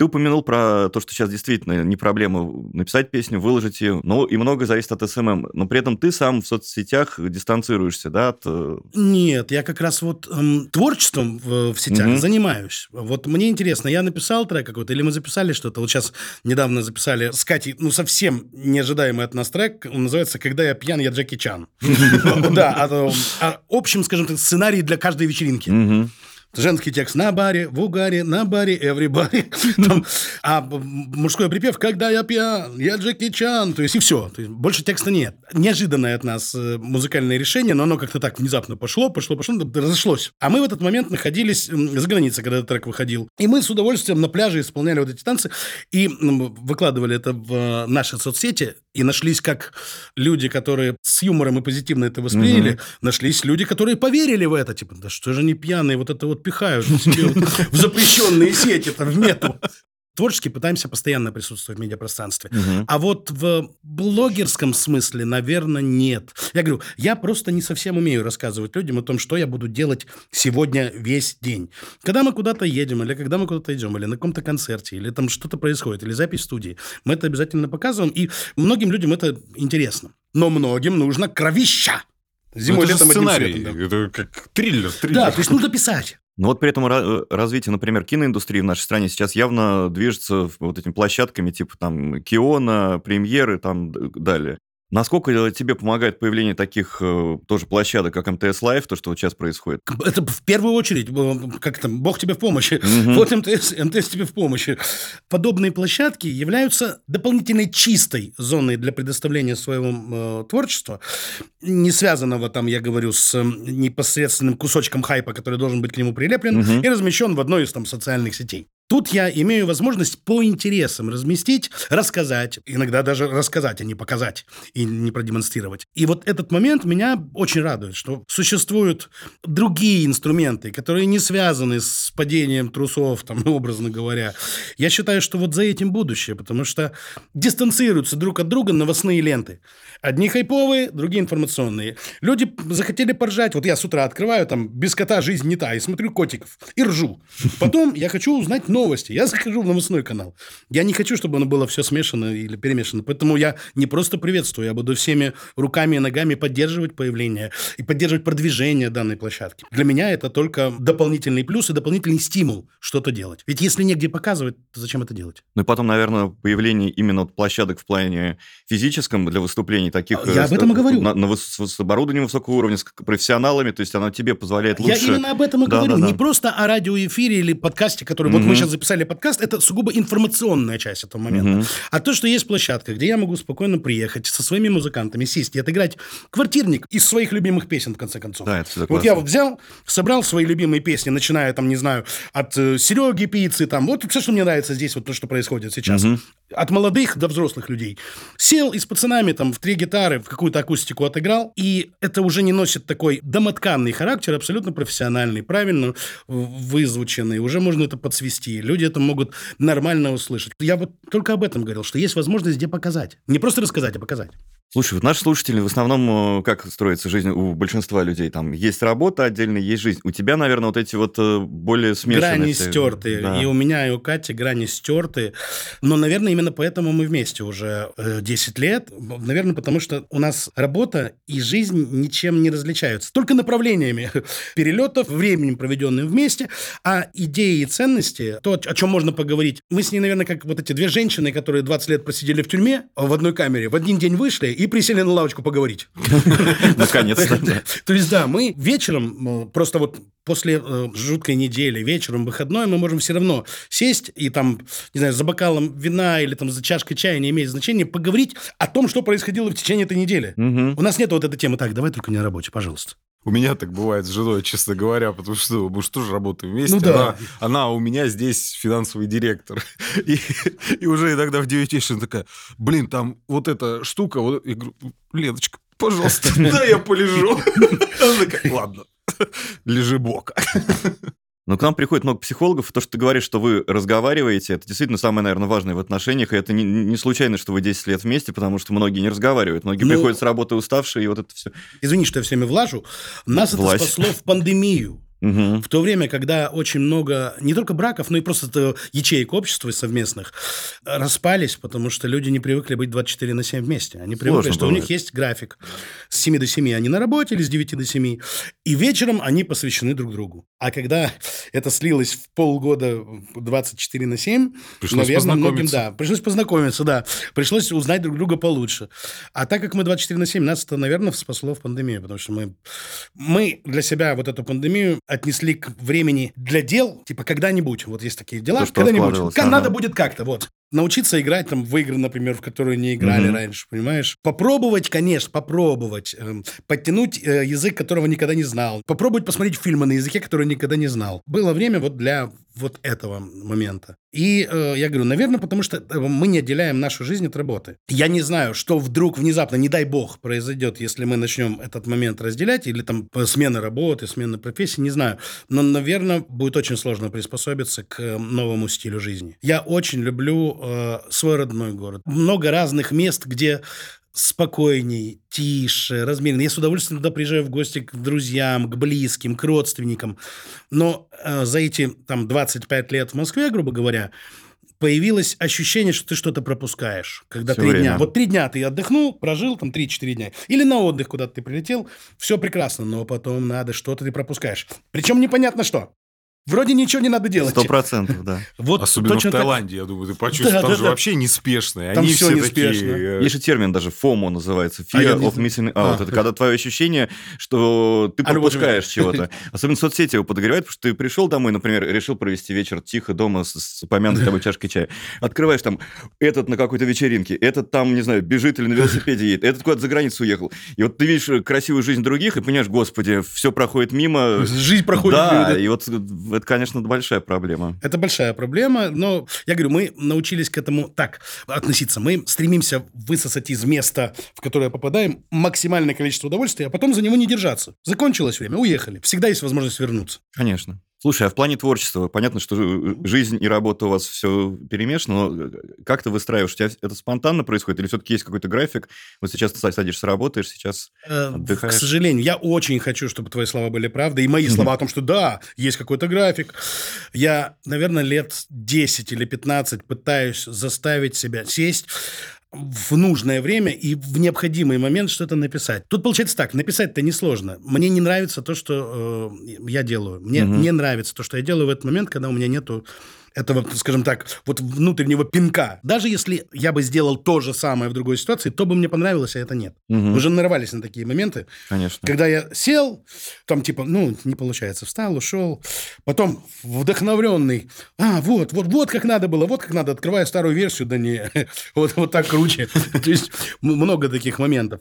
Ты упомянул про то, что сейчас действительно не проблема написать песню, выложить ее, но и много зависит от SMM. Но при этом ты сам в соцсетях дистанцируешься, да, от... э, Нет, я как раз вот эм, творчеством в, в сетях Мгм. занимаюсь. Вот мне интересно, я написал трек какой-то, или мы записали что-то. Вот сейчас недавно записали с Катей, ну, совсем неожидаемый от нас трек. Он называется «Когда я пьян, я Джеки Чан». Да, а а общем, скажем так, сценарий для каждой вечеринки. Женский текст на баре, в угаре, на баре, everybody. Там, а мужской припев «Когда я пьян, я Джеки Чан». То есть и все. То есть больше текста нет. Неожиданное от нас э, музыкальное решение, но оно как-то так внезапно пошло, пошло, пошло, разошлось. А мы в этот момент находились за границей, когда этот трек выходил. И мы с удовольствием на пляже исполняли вот эти танцы и выкладывали это в э, наши соцсети. И нашлись как люди, которые с юмором и позитивно это восприняли, нашлись люди, которые поверили в это. Типа, да что же они пьяные, вот это вот пихают вот в запрещенные сети, там, в мету. Творчески пытаемся постоянно присутствовать в медиапространстве. Мгм. А вот в блогерском смысле, наверное, нет. Я говорю, я просто не совсем умею рассказывать людям о том, что я буду делать сегодня весь день. Когда мы куда-то едем, или когда мы куда-то идем, или на каком-то концерте, или там что-то происходит, или запись студии, мы это обязательно показываем, и многим людям это интересно. Но многим нужно кровища. Зимой, Ну, это же летом одним сценарий, цветом, да. это как триллер, триллер. Да, то есть нужно писать. Но вот при этом ра- развитие, например, киноиндустрии в нашей стране сейчас явно движется вот этими площадками типа там Киона, Премьеры, там далее. Насколько тебе помогает появление таких э, тоже площадок, как МТС Лайв, то, что вот сейчас происходит? Это в первую очередь, э, как там, Бог тебе в помощи. Мгм. Вот МТС, МТС тебе в помощи. Подобные площадки являются дополнительной чистой зоной для предоставления своего э, творчества, не связанного, там, я говорю, с э, непосредственным кусочком хайпа, который должен быть к нему прилеплен Мгм. и размещен в одной из там социальных сетей. Тут я имею возможность по интересам разместить, рассказать, иногда даже рассказать, а не показать и не продемонстрировать. И вот этот момент меня очень радует, что существуют другие инструменты, которые не связаны с падением трусов, там, образно говоря. Я считаю, что вот за этим будущее, потому что дистанцируются друг от друга новостные ленты. Одни хайповые, другие информационные. Люди захотели поржать. Вот я с утра открываю, там, без кота жизнь не та, и смотрю котиков, и ржу. Потом я хочу узнать новости. Я захожу в новостной канал. Я не хочу, чтобы оно было все смешано или перемешано. Поэтому я не просто приветствую, я буду всеми руками и ногами поддерживать появление и поддерживать продвижение данной площадки. Для меня это только дополнительный плюс и дополнительный стимул что-то делать. Ведь если негде показывать, то зачем это делать? Ну и потом, наверное, появление именно площадок в плане физическом для выступлений таких... Я э, об этом и говорю. На, на с оборудованием высокого уровня, с профессионалами, то есть оно тебе позволяет лучше... Я именно об этом и Да, говорю. да, да. Не просто о радиоэфире или подкасте, который... Вот мы сейчас записали подкаст, это сугубо информационная часть этого момента. Мгм. А то, что есть площадка, где я могу спокойно приехать со своими музыкантами, сесть и отыграть квартирник из своих любимых песен, в конце концов. Да, это Вот я вот взял, собрал свои любимые песни, начиная, там, не знаю, от э, Сереги Пиццы, там, вот все, что мне нравится здесь, вот то, что происходит сейчас. Мгм. От молодых до взрослых людей. Сел и с пацанами там в три гитары, в какую-то акустику отыграл, и это уже не носит такой домотканный характер, абсолютно профессиональный, правильно вызвученный, уже можно это подсвести, люди это могут нормально услышать. Я вот только об этом говорил, что есть возможность где показать. Не просто рассказать, а показать. Слушай, вот наши слушатели в основном, э, как строится жизнь у большинства людей? Там есть работа отдельно, есть жизнь. У тебя, наверное, вот эти вот э, более смешанные... Грани все- стертые. Да. И у меня, и у Кати грани стертые. Но, наверное, именно поэтому мы вместе уже э, 10 лет. Наверное, потому что у нас работа и жизнь ничем не различаются. Только направлениями перелетов, временем, проведенным вместе. А идеи и ценности, то, о чем можно поговорить. Мы с ней, наверное, как вот эти две женщины, которые 20 лет просидели в тюрьме в одной камере, в один день вышли и присели на лавочку поговорить. Наконец-то. То есть, да, мы вечером, э, просто вот после э, жуткой недели, вечером, выходной, мы можем все равно сесть и там, не знаю, за бокалом вина или там за чашкой чая, не имеет значения, поговорить о том, что происходило в течение этой недели. У нас нет вот этой темы, так, давай только не о работе, пожалуйста. У меня так бывает с женой, честно говоря, потому что мы же тоже работаем вместе. Ну да. Она, она у меня здесь финансовый директор. И, и уже иногда в 9 вечера она такая, блин, там вот эта штука, вот, я говорю, Леночка, пожалуйста, да я полежу. Она такая, ладно, лежи бока. Но к нам приходит много психологов, и то, что ты говоришь, что вы разговариваете, это действительно самое, наверное, важное в отношениях, и это не, не случайно, что вы 10 лет вместе, потому что многие не разговаривают, многие Ну- приходят с работы уставшие, и вот это все. Извини, что я всеми влажу. Нас Влазь. это спасло в пандемию. Мгм. В то время, когда очень много не только браков, но и просто это ячеек общества совместных распались, потому что люди не привыкли быть 24 на 7 вместе. Они привыкли, Сложно что у бывает. них есть график. С 7 до 7 они на работе или с 9 до 7. И вечером они посвящены друг другу. А когда это слилось в полгода 24 на 7, Пришлось наверное, многим, да, пришлось познакомиться, да. Пришлось узнать друг друга получше. А так как мы 24 на 7, нас это, наверное, спасло в пандемию, потому что мы, мы для себя вот эту пандемию отнесли к времени для дел, типа когда-нибудь, вот есть такие дела, когда-нибудь, ага. надо будет как-то, вот. Научиться играть там в игры, например, в которые не играли Мгм. раньше, понимаешь? Попробовать, конечно, попробовать. эм, подтянуть э, язык, которого никогда не знал. Попробовать посмотреть фильмы на языке, который никогда не знал. Было время вот для вот этого момента. И э, я говорю, наверное, потому что э, мы не отделяем нашу жизнь от работы. Я не знаю, что вдруг внезапно, не дай бог, произойдет, если мы начнем этот момент разделять, или там по- смена работы, смена профессии, не знаю. Но, наверное, будет очень сложно приспособиться к э, новому стилю жизни. Я очень люблю э, свой родной город. Много разных мест, где спокойней, тише, размеренно. Я с удовольствием туда приезжаю в гости к друзьям, к близким, к родственникам. Но э, за эти там 25 лет в Москве, грубо говоря, появилось ощущение, что ты что-то пропускаешь. Когда Всё три время. дня. Вот три дня ты отдохнул, прожил там 3-4 дня. Или на отдых куда-то ты прилетел. Все прекрасно, но потом надо что-то ты пропускаешь. Причем непонятно что. Вроде ничего не надо делать. Сто процентов, да. Вот Особенно в точно так. Таиланде, я думаю, ты почувствуешь, Да, там да, же да. вообще неспешные. Там Они всё все неспешно. такие... э, Есть же термин даже FOMO называется. А Fear не of знаю. missing out. А. Это когда твое ощущение, что ты А пропускаешь чего-то. Особенно соцсети его подогревают, потому что ты пришел домой, например, решил провести вечер тихо дома с, с упомянутой тобой чашкой чая. Открываешь там, этот на какой-то вечеринке, этот там, не знаю, бежит или на велосипеде едет, этот куда-то за границу уехал. И вот ты видишь красивую жизнь других и понимаешь, господи, все проходит мимо. Жизнь проходит. Да, мимо. и вот это, конечно, большая проблема. Это большая проблема, но я говорю, мы научились к этому так относиться. Мы стремимся высосать из места, в которое попадаем, максимальное количество удовольствия, а потом за него не держаться. Закончилось время, уехали. Всегда есть возможность вернуться. Конечно. Слушай, а в плане творчества, понятно, что э, жизнь и работа у вас все перемешано, но э, как ты выстраиваешь? У тебя это спонтанно происходит или все-таки есть какой-то график? Вот сейчас ты садишься, работаешь, сейчас Э, К отдыхаешь? сожалению, я очень хочу, чтобы твои слова были правдой, и мои слова о том, что да, есть какой-то график. Я, наверное, лет 10 или 15 пытаюсь заставить себя сесть в нужное время и в необходимый момент что-то написать. Тут получается так, написать-то несложно. Мне не нравится то, что э, я делаю. Мне Мгм. не нравится то, что я делаю в этот момент, когда у меня нету этого, скажем так, вот внутреннего пинка. Даже если я бы сделал то же самое в другой ситуации, то бы мне понравилось, а это нет. Мгм. Мы уже нарывались на такие моменты, Конечно. когда я сел, там типа, ну, не получается, встал, ушел, потом вдохновленный, а, вот, вот, вот как надо было, вот как надо, открываю старую версию, да не, вот, вот так круче. То есть много таких моментов.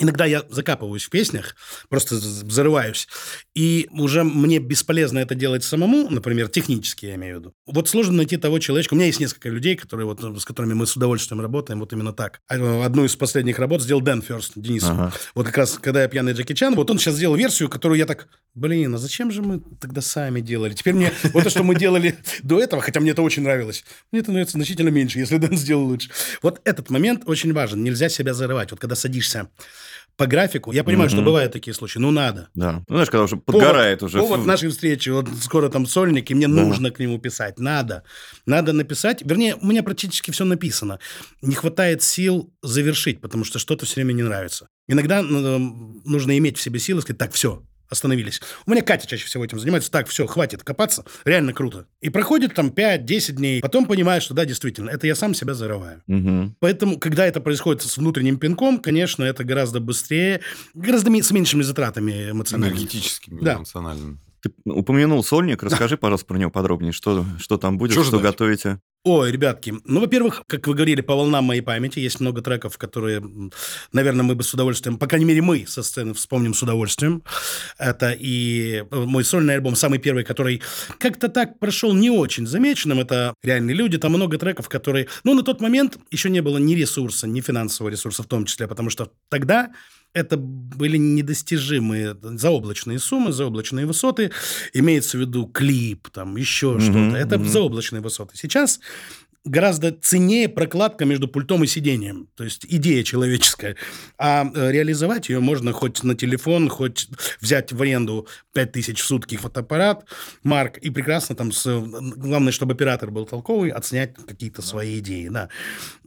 Иногда я закапываюсь в песнях, просто взрываюсь, и уже мне бесполезно это делать самому, например, технически я имею в виду. Вот сложно найти того человечка. У меня есть несколько людей, которые вот, с которыми мы с удовольствием работаем, вот именно так. А, Одну из последних работ сделал Дэн Ферст, Денис. Ага. Вот как раз, когда я пьяный Джеки Чан, вот он сейчас сделал версию, которую я так, блин, а зачем же мы тогда сами делали? Теперь мне вот то, что мы делали до этого, хотя мне это очень нравилось, мне это нравится значительно меньше, если Дэн сделал лучше. Вот этот момент очень важен. Нельзя себя зарывать. Вот когда садишься по графику, я понимаю, что Мгм. бывают такие случаи, ну надо. Да. Ну, знаешь, когда уже подгорает Повод- уже. Повод нашей встречи. Вот скоро там сольник, и мне Да. нужно к нему писать. Надо. Надо написать. Вернее, у меня практически все написано. Не хватает сил завершить, потому что что-то все время не нравится. Иногда э, нужно иметь в себе силы сказать, так, все, остановились. У меня Катя чаще всего этим занимается. Так, все, хватит копаться. Реально круто. И проходит там 5-10 дней. Потом понимаешь, что да, действительно, это я сам себя зарываю. Мгм. Поэтому, когда это происходит с внутренним пинком, конечно, это гораздо быстрее, гораздо с меньшими затратами эмоциональными. Энергетическими, Да. эмоциональными. Ты упомянул сольник. Расскажи, пожалуйста, про него подробнее. Что, что там будет, что ждать? готовите? Ой, ребятки, ну, во-первых, как вы говорили, по волнам моей памяти есть много треков, которые, наверное, мы бы с удовольствием, по крайней мере, мы со сцены вспомним с удовольствием. Это и э, мой сольный альбом, самый первый, который как-то так прошел не очень замеченным. Это «Реальные люди». Там много треков, которые... Ну, на тот момент еще не было ни ресурса, ни финансового ресурса в том числе, потому что тогда это были недостижимые заоблачные суммы, заоблачные высоты. Имеется в виду клип, там еще Мгм, что-то. Это мгм. заоблачные высоты. Сейчас гораздо ценнее прокладка между пультом и сиденьем. То есть идея человеческая. А э, реализовать ее можно хоть на телефон, хоть взять в аренду 5000 в сутки фотоаппарат, марк, и прекрасно там... С, главное, чтобы оператор был толковый, отснять какие-то свои идеи. Да.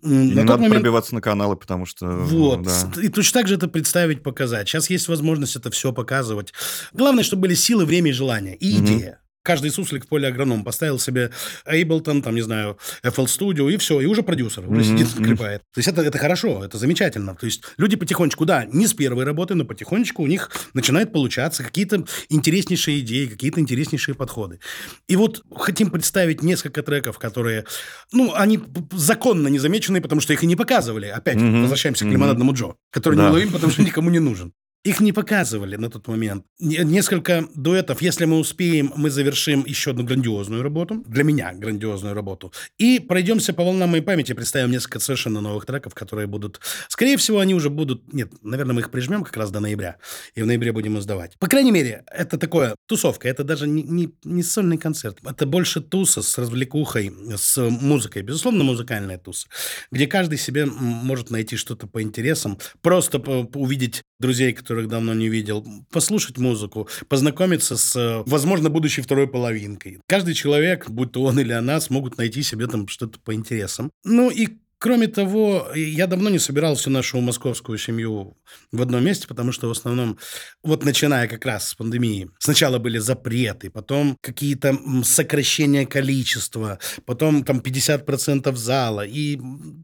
И на не надо момент- пробиваться на каналы, потому что... вот. да. И точно так же это представить, показать. Сейчас есть возможность это все показывать. Главное, чтобы были силы, время и желание. И Мгм. идея. Каждый суслик в поле агроном поставил себе Ableton, там, не знаю, FL Studio, и все, и уже продюсер, уже Мгм, сидит, мгм. клепает. То есть это, это хорошо, это замечательно. То есть люди потихонечку, да, не с первой работы, но потихонечку у них начинает получаться какие-то интереснейшие идеи, какие-то интереснейшие подходы. И вот хотим представить несколько треков, которые, ну, они законно не замечены, потому что их и не показывали. Опять Мгм, возвращаемся к мгм. лимонадному Джо, который Да. не уловим, потому что никому не нужен. Их не показывали на тот момент. Не- Несколько дуэтов, если мы успеем, мы завершим еще одну грандиозную работу. Для меня грандиозную работу. И пройдемся по волнам моей памяти, представим несколько совершенно новых треков, которые будут... Скорее всего, они уже будут... Нет, наверное, мы их прижмем как раз до ноября. И в ноябре будем издавать. По крайней мере, это такое тусовка. Это даже не, не, не сольный концерт. Это больше туса с развлекухой, с музыкой. Безусловно, музыкальная туса. Где каждый себе может найти что-то по интересам. Просто увидеть друзей, которых давно не видел. Послушать музыку. Познакомиться с, э, возможно, будущей второй половинкой. Каждый человек, будь то он или она, смогут найти себе там что-то по интересам. Ну и Кроме того, я давно не собирал всю нашу московскую семью в одном месте, потому что в основном, вот начиная как раз с пандемии, сначала были запреты, потом какие-то сокращения количества, потом там 50% зала, и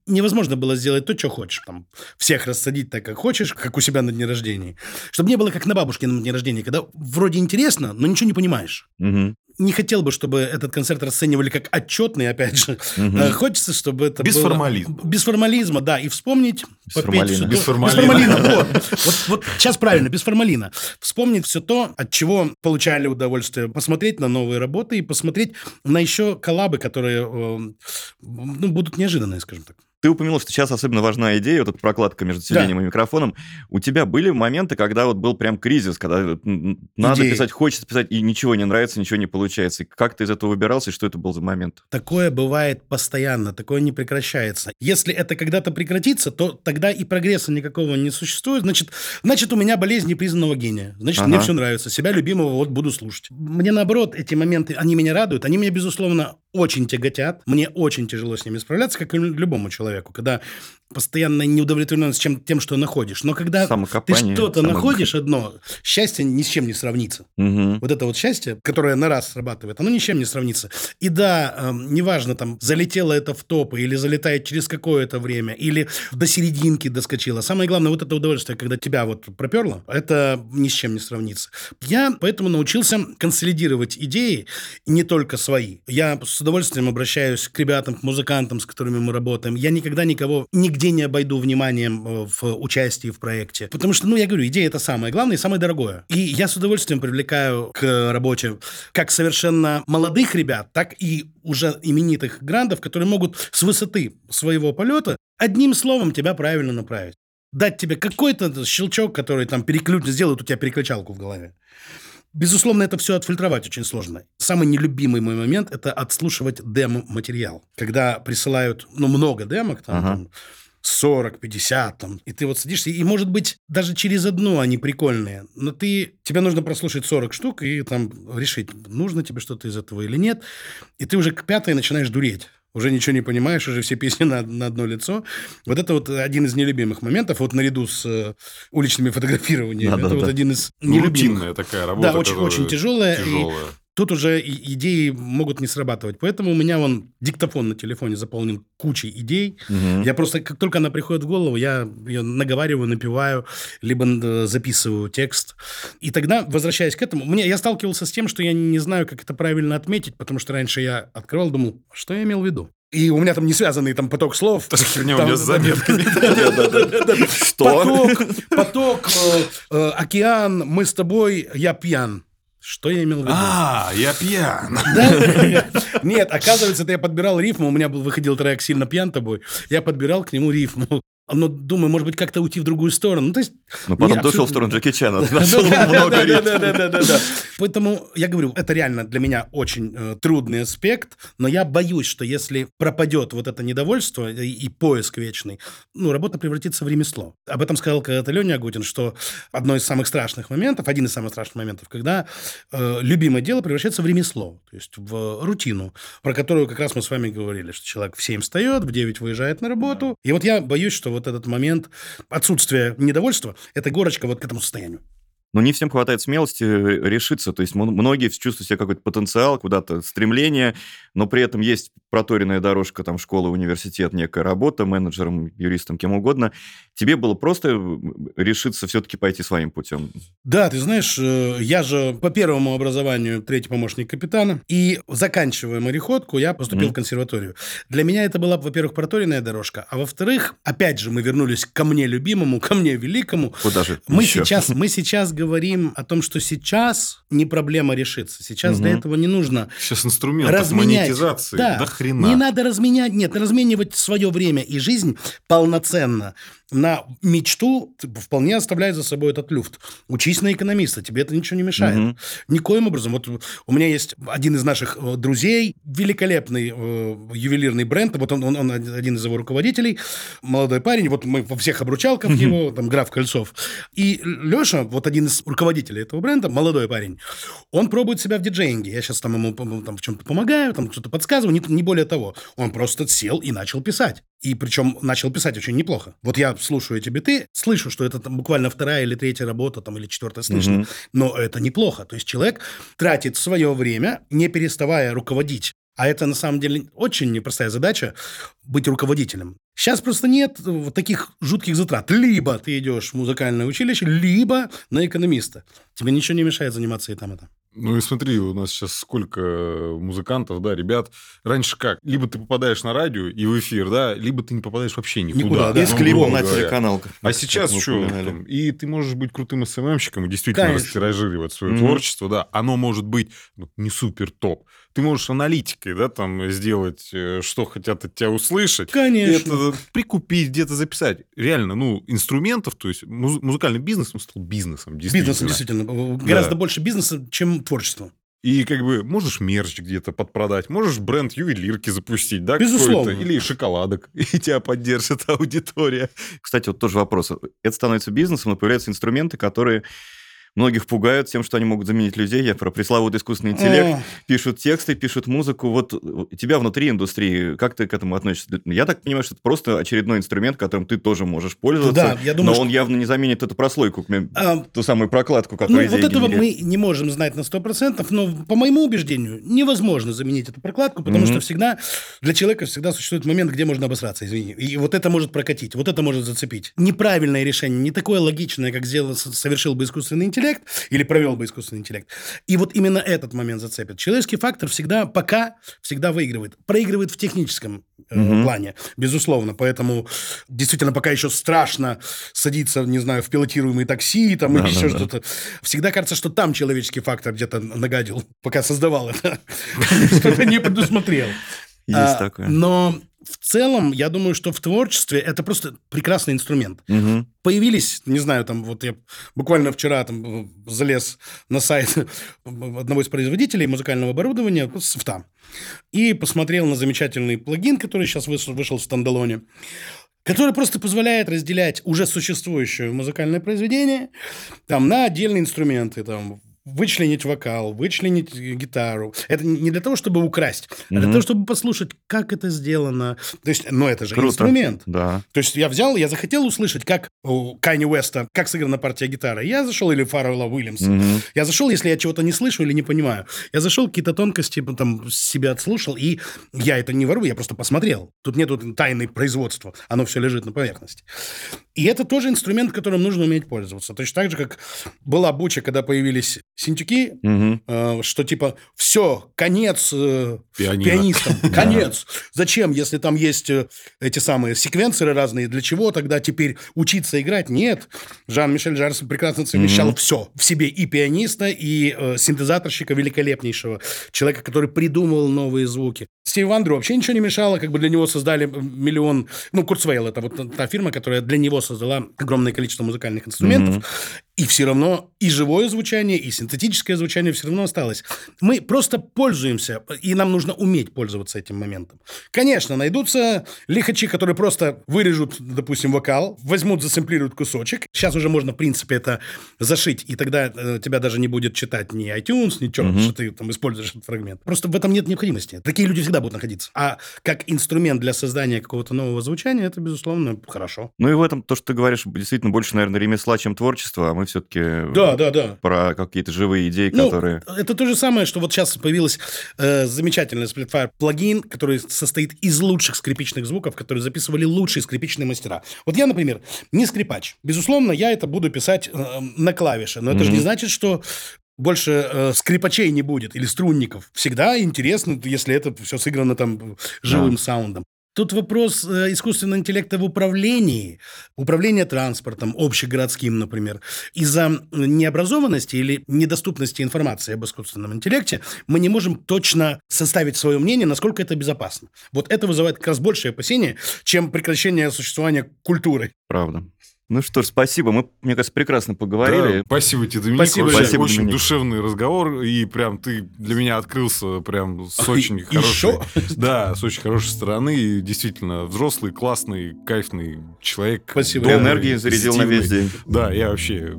невозможно было сделать то, что хочешь, там, всех рассадить так, как хочешь, как у себя на дне рождения. Чтобы не было как на бабушкином дне рождения, когда вроде интересно, но ничего не понимаешь Мгм. Не хотел бы, чтобы этот концерт расценивали как отчетный, опять же. Э, Хочется, чтобы это Без было- формализма. Без формализма, да. И вспомнить, Без попеть формалина. то- Без формалина. Без формалина, вот. вот. Вот сейчас правильно, без формалина. Вспомнить все то, от чего получали удовольствие. Посмотреть на новые работы и посмотреть на еще коллабы, которые э, ну, будут неожиданные, скажем так. Ты упомянул, что сейчас особенно важна идея, вот эта прокладка между сиденьем да. и микрофоном. У тебя были моменты, когда вот был прям кризис, когда надо Идеи. писать, хочется писать, и ничего не нравится, ничего не получается. И как ты из этого выбирался, и что это был за момент? Такое бывает постоянно, такое не прекращается. Если это когда-то прекратится, то тогда и прогресса никакого не существует. Значит, значит у меня болезнь непризнанного гения. Значит, ага. мне все нравится. Себя любимого вот буду слушать. Мне наоборот, эти моменты, они меня радуют. Они меня, безусловно, очень тяготят. Мне очень тяжело с ними справляться, как и любому человеку. Когда постоянно неудовлетворенность чем, тем, что находишь. Но когда ты что-то находишь одно, счастье ни с чем не сравнится. Угу. Вот это вот счастье, которое на раз срабатывает, оно ни с чем не сравнится. И да, э, неважно, там, залетело это в топы, или залетает через какое-то время, или до серединки доскочило. Самое главное, вот это удовольствие, когда тебя вот проперло, это ни с чем не сравнится. Я поэтому научился консолидировать идеи, не только свои. Я с удовольствием обращаюсь к ребятам, к музыкантам, с которыми мы работаем. Я никогда никого, нигде не обойду вниманием э, в участии в проекте. Потому что, ну, я говорю, идея это самое главное и самое дорогое. И я с удовольствием привлекаю к работе как совершенно молодых ребят, так и уже именитых грандов, которые могут с высоты своего полета одним словом тебя правильно направить дать тебе какой-то щелчок, который там переключ... сделает у тебя переключалку в голове. Безусловно, это все отфильтровать очень сложно. Самый нелюбимый мой момент – это отслушивать демо-материал. Когда присылают, ну, много демок, там, ага. там 40, 50, там, и ты вот садишься, и, может быть, даже через одну они прикольные, но ты, тебе нужно прослушать 40 штук и там решить, нужно тебе что-то из этого или нет, и ты уже к пятой начинаешь дуреть уже ничего не понимаешь, уже все песни на, на одно лицо. Вот это вот один из нелюбимых моментов, вот наряду с э, уличными фотографированиями. Да, это да, вот да. один из нелюбимых. Рутинная такая работа. Да, очень, очень тяжелая. тяжелая. Тут уже идеи могут не срабатывать. Поэтому у меня вон диктофон на телефоне заполнен кучей идей. Угу. Я просто, как только она приходит в голову, я ее наговариваю, напиваю, либо э, записываю текст. И тогда, возвращаясь к этому, мне, я сталкивался с тем, что я не знаю, как это правильно отметить, потому что раньше я открывал, думал, что я имел в виду. И у меня там не связанный там поток слов. Та херня у меня с заметками. Поток, поток, э, э, океан, мы с тобой, я пьян. Что я имел в виду? А, я пьян. Нет, оказывается, это я подбирал рифму. У меня был, выходил трек «Сильно пьян тобой». Я подбирал к нему рифму но думаю, может быть, как-то уйти в другую сторону. Ну, то есть, но потом дошел в сторону Джеки Чана, Поэтому я говорю, это реально для меня очень э, трудный аспект, но я боюсь, что если пропадет вот это недовольство и, и поиск вечный, ну, работа превратится в ремесло. Об этом сказал когда-то Леня Агутин, что одно из самых страшных моментов, один из самых страшных моментов, когда э, любимое дело превращается в ремесло, то есть в рутину, про которую как раз мы с вами говорили, что человек в 7 встает, в 9 выезжает на работу. И вот я боюсь, что вот этот момент отсутствия недовольства – это горочка вот к этому состоянию. Но не всем хватает смелости э, решиться. То есть многие чувствуют себя какой-то потенциал, куда-то стремление, но при этом есть проторенная дорожка, там, школа, университет, некая работа, менеджером, юристом, кем угодно. Тебе было просто решиться все-таки пойти своим путем? Да, ты знаешь, э, я же по первому образованию третий помощник капитана, и заканчивая мореходку, я поступил mm. в консерваторию. Для меня это была, во-первых, проторенная дорожка, а во-вторых, опять же, мы вернулись ко мне любимому, ко мне великому. Куда же мы сейчас, мы сейчас говорим о том, что сейчас не проблема решиться. Сейчас угу. для этого не нужно Сейчас инструмент разменять. монетизации. Да, до хрена. Не надо разменять, нет, разменивать свое время и жизнь полноценно на мечту вполне оставляет за собой этот люфт. Учись на экономиста, тебе это ничего не мешает. Угу. Никоим образом. Вот у меня есть один из наших э, друзей, великолепный э, ювелирный бренд, вот он, он, он один из его руководителей, молодой парень, вот мы во всех обручалках угу. его, там, граф Кольцов. И Леша, вот один из руководителей этого бренда, молодой парень, он пробует себя в диджеинге. Я сейчас там ему там, в чем-то помогаю, там что-то подсказываю, не, не более того. Он просто сел и начал писать. И причем начал писать очень неплохо. Вот я слушаю эти биты, слышу, что это там буквально вторая или третья работа, там, или четвертая слышно, mm но это неплохо. То есть человек тратит свое время, не переставая руководить. А это на самом деле очень непростая задача быть руководителем. Сейчас просто нет вот таких жутких затрат. Либо ты идешь в музыкальное училище, либо на экономиста. Тебе ничего не мешает заниматься и там, и там. Ну и смотри, у нас сейчас сколько музыкантов, да, ребят. Раньше как? Либо ты попадаешь на радио и в эфир, да, либо ты не попадаешь вообще никуда. Никуда, да. И с Ну, клипом на говоря. телеканал. А сейчас что? там, И ты можешь быть крутым СММщиком и действительно Конечно. растиражировать свое Мгм. творчество, да. Оно может быть ну, не супер топ. Ты можешь аналитикой, да, там сделать, э, что хотят от тебя услышать. Конечно. Это прикупить, где-то записать. Реально, ну, инструментов, то есть муз- музыкальный бизнес, он стал бизнесом, действительно. Бизнесом, действительно. Гораздо больше бизнеса, чем творчество. И как бы можешь мерч где-то подпродать, можешь бренд ювелирки запустить, да, Безусловно. или шоколадок, и тебя поддержит аудитория. Кстати, вот тоже вопрос. Это становится бизнесом, и появляются инструменты, которые многих пугают тем, что они могут заменить людей. Я про пресловутый искусственный интеллект. Пишут тексты, пишут музыку. Вот тебя внутри индустрии, как ты к этому относишься? Я так понимаю, что это просто очередной инструмент, которым ты тоже можешь пользоваться. Да, я думаю, но что- он явно не заменит эту прослойку, а, ту самую прокладку, Ну, которая вот идея этого генерирует. мы не можем знать на 100%, но, по моему убеждению, невозможно заменить эту прокладку, потому Мгм. что всегда для человека всегда существует момент, где можно обосраться, извини. И вот это может прокатить, вот это может зацепить. Неправильное решение, не такое логичное, как сделал, совершил бы искусственный интеллект или провел бы искусственный интеллект. И вот именно этот момент зацепит. Человеческий фактор всегда, пока, всегда выигрывает. Проигрывает в техническом э, Мгм. плане, безусловно. Поэтому действительно пока еще страшно садиться, не знаю, в пилотируемые такси там, или Да, еще да, да. что-то. Всегда кажется, что там человеческий фактор где-то нагадил, пока создавал это. Что-то не предусмотрел. Есть А, такое. Но в целом, я думаю, что в творчестве это просто прекрасный инструмент. Мгм. Появились, не знаю, там вот я буквально вчера там э, залез на сайт одного из производителей музыкального оборудования, софта, и посмотрел на замечательный плагин, который сейчас вышел, вышел в стендалоне, который просто позволяет разделять уже существующее музыкальное произведение там, на отдельные инструменты, там, вычленить вокал, вычленить гитару. Это не для того, чтобы украсть, а для того, чтобы послушать, как это сделано. То есть, ну, это же Круто. инструмент. Да. То есть я взял, я захотел услышать, как у Кайни Уэста, как сыграна партия гитары. Я зашел, или Фаррелла Уильямса. Мгм. Я зашел, если я чего-то не слышу или не понимаю. Я зашел, какие-то тонкости там себя отслушал, и я это не ворую, я просто посмотрел. Тут нету тайны производства, оно все лежит на поверхности. И это тоже инструмент, которым нужно уметь пользоваться. Точно так же, как была буча, когда появились синтюки, Мгм. э, что типа все, конец э, Пианино. пианистам, конец. Зачем, если там есть э, эти самые секвенсоры разные, для чего тогда теперь учиться играть? Нет. Жан-Мишель Жарс прекрасно совмещал Мгм. все в себе и пианиста, и э, синтезаторщика великолепнейшего, человека, который придумывал новые звуки. Стив Вандру вообще ничего не мешало, как бы для него создали миллион... Ну, Курцвейл — это вот та фирма, которая для него создала огромное количество музыкальных инструментов. И все равно и живое звучание, и синтетическое звучание все равно осталось. Мы просто пользуемся, и нам нужно уметь пользоваться этим моментом. Конечно, найдутся лихачи, которые просто вырежут, допустим, вокал, возьмут, засэмплируют кусочек. Сейчас уже можно, в принципе, это зашить, и тогда э, тебя даже не будет читать ни iTunes, ничего, Мгм. что ты там используешь этот фрагмент. Просто в этом нет необходимости. Такие люди всегда будут находиться. А как инструмент для создания какого-то нового звучания, это, безусловно, хорошо. Ну и в этом то, что ты говоришь, действительно больше, наверное, ремесла, чем творчество, а мы все-таки Да, да, да. про какие-то живые идеи, Ну, которые... Это то же самое, что вот сейчас появилась э, замечательный Splitfire плагин, который состоит из лучших скрипичных звуков, которые записывали лучшие скрипичные мастера. Вот я, например, не скрипач. Безусловно, я это буду писать э, на клавише, но это же Мгм. не значит, что больше э, скрипачей не будет или струнников. Всегда интересно, если это все сыграно там живым саундом. Тут вопрос э, искусственного интеллекта в управлении, управление транспортом, общегородским, например. Из-за необразованности или недоступности информации об искусственном интеллекте мы не можем точно составить свое мнение, насколько это безопасно. Вот это вызывает как раз большее опасение, чем прекращение существования культуры. Правда. Ну что ж, спасибо. Мы, мне кажется, прекрасно поговорили. Да, спасибо тебе, Доминик. Спасибо, Вообще спасибо, очень Доминик. душевный разговор. И прям ты для меня открылся прям с очень хорошей... Еще? Да, с очень хорошей стороны. И действительно, взрослый, классный, кайфный человек. Спасибо. Добрый, энергии зарядил на весь день. Да, я вообще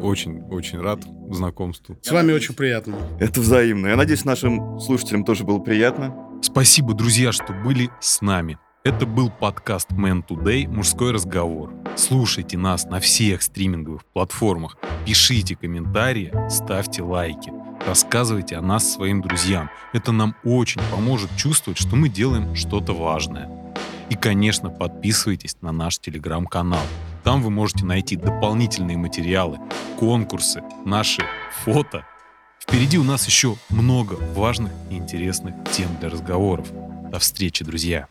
очень-очень рад знакомству. С вами очень приятно. Это взаимно. Я надеюсь, нашим слушателям тоже было приятно. Спасибо, друзья, что были с нами. Это был подкаст Man Today «Мужской разговор». Слушайте нас на всех стриминговых платформах, пишите комментарии, ставьте лайки, рассказывайте о нас своим друзьям. Это нам очень поможет чувствовать, что мы делаем что-то важное. И, конечно, подписывайтесь на наш телеграм-канал. Там вы можете найти дополнительные материалы, конкурсы, наши фото, Впереди у нас еще много важных и интересных тем для разговоров. До встречи, друзья!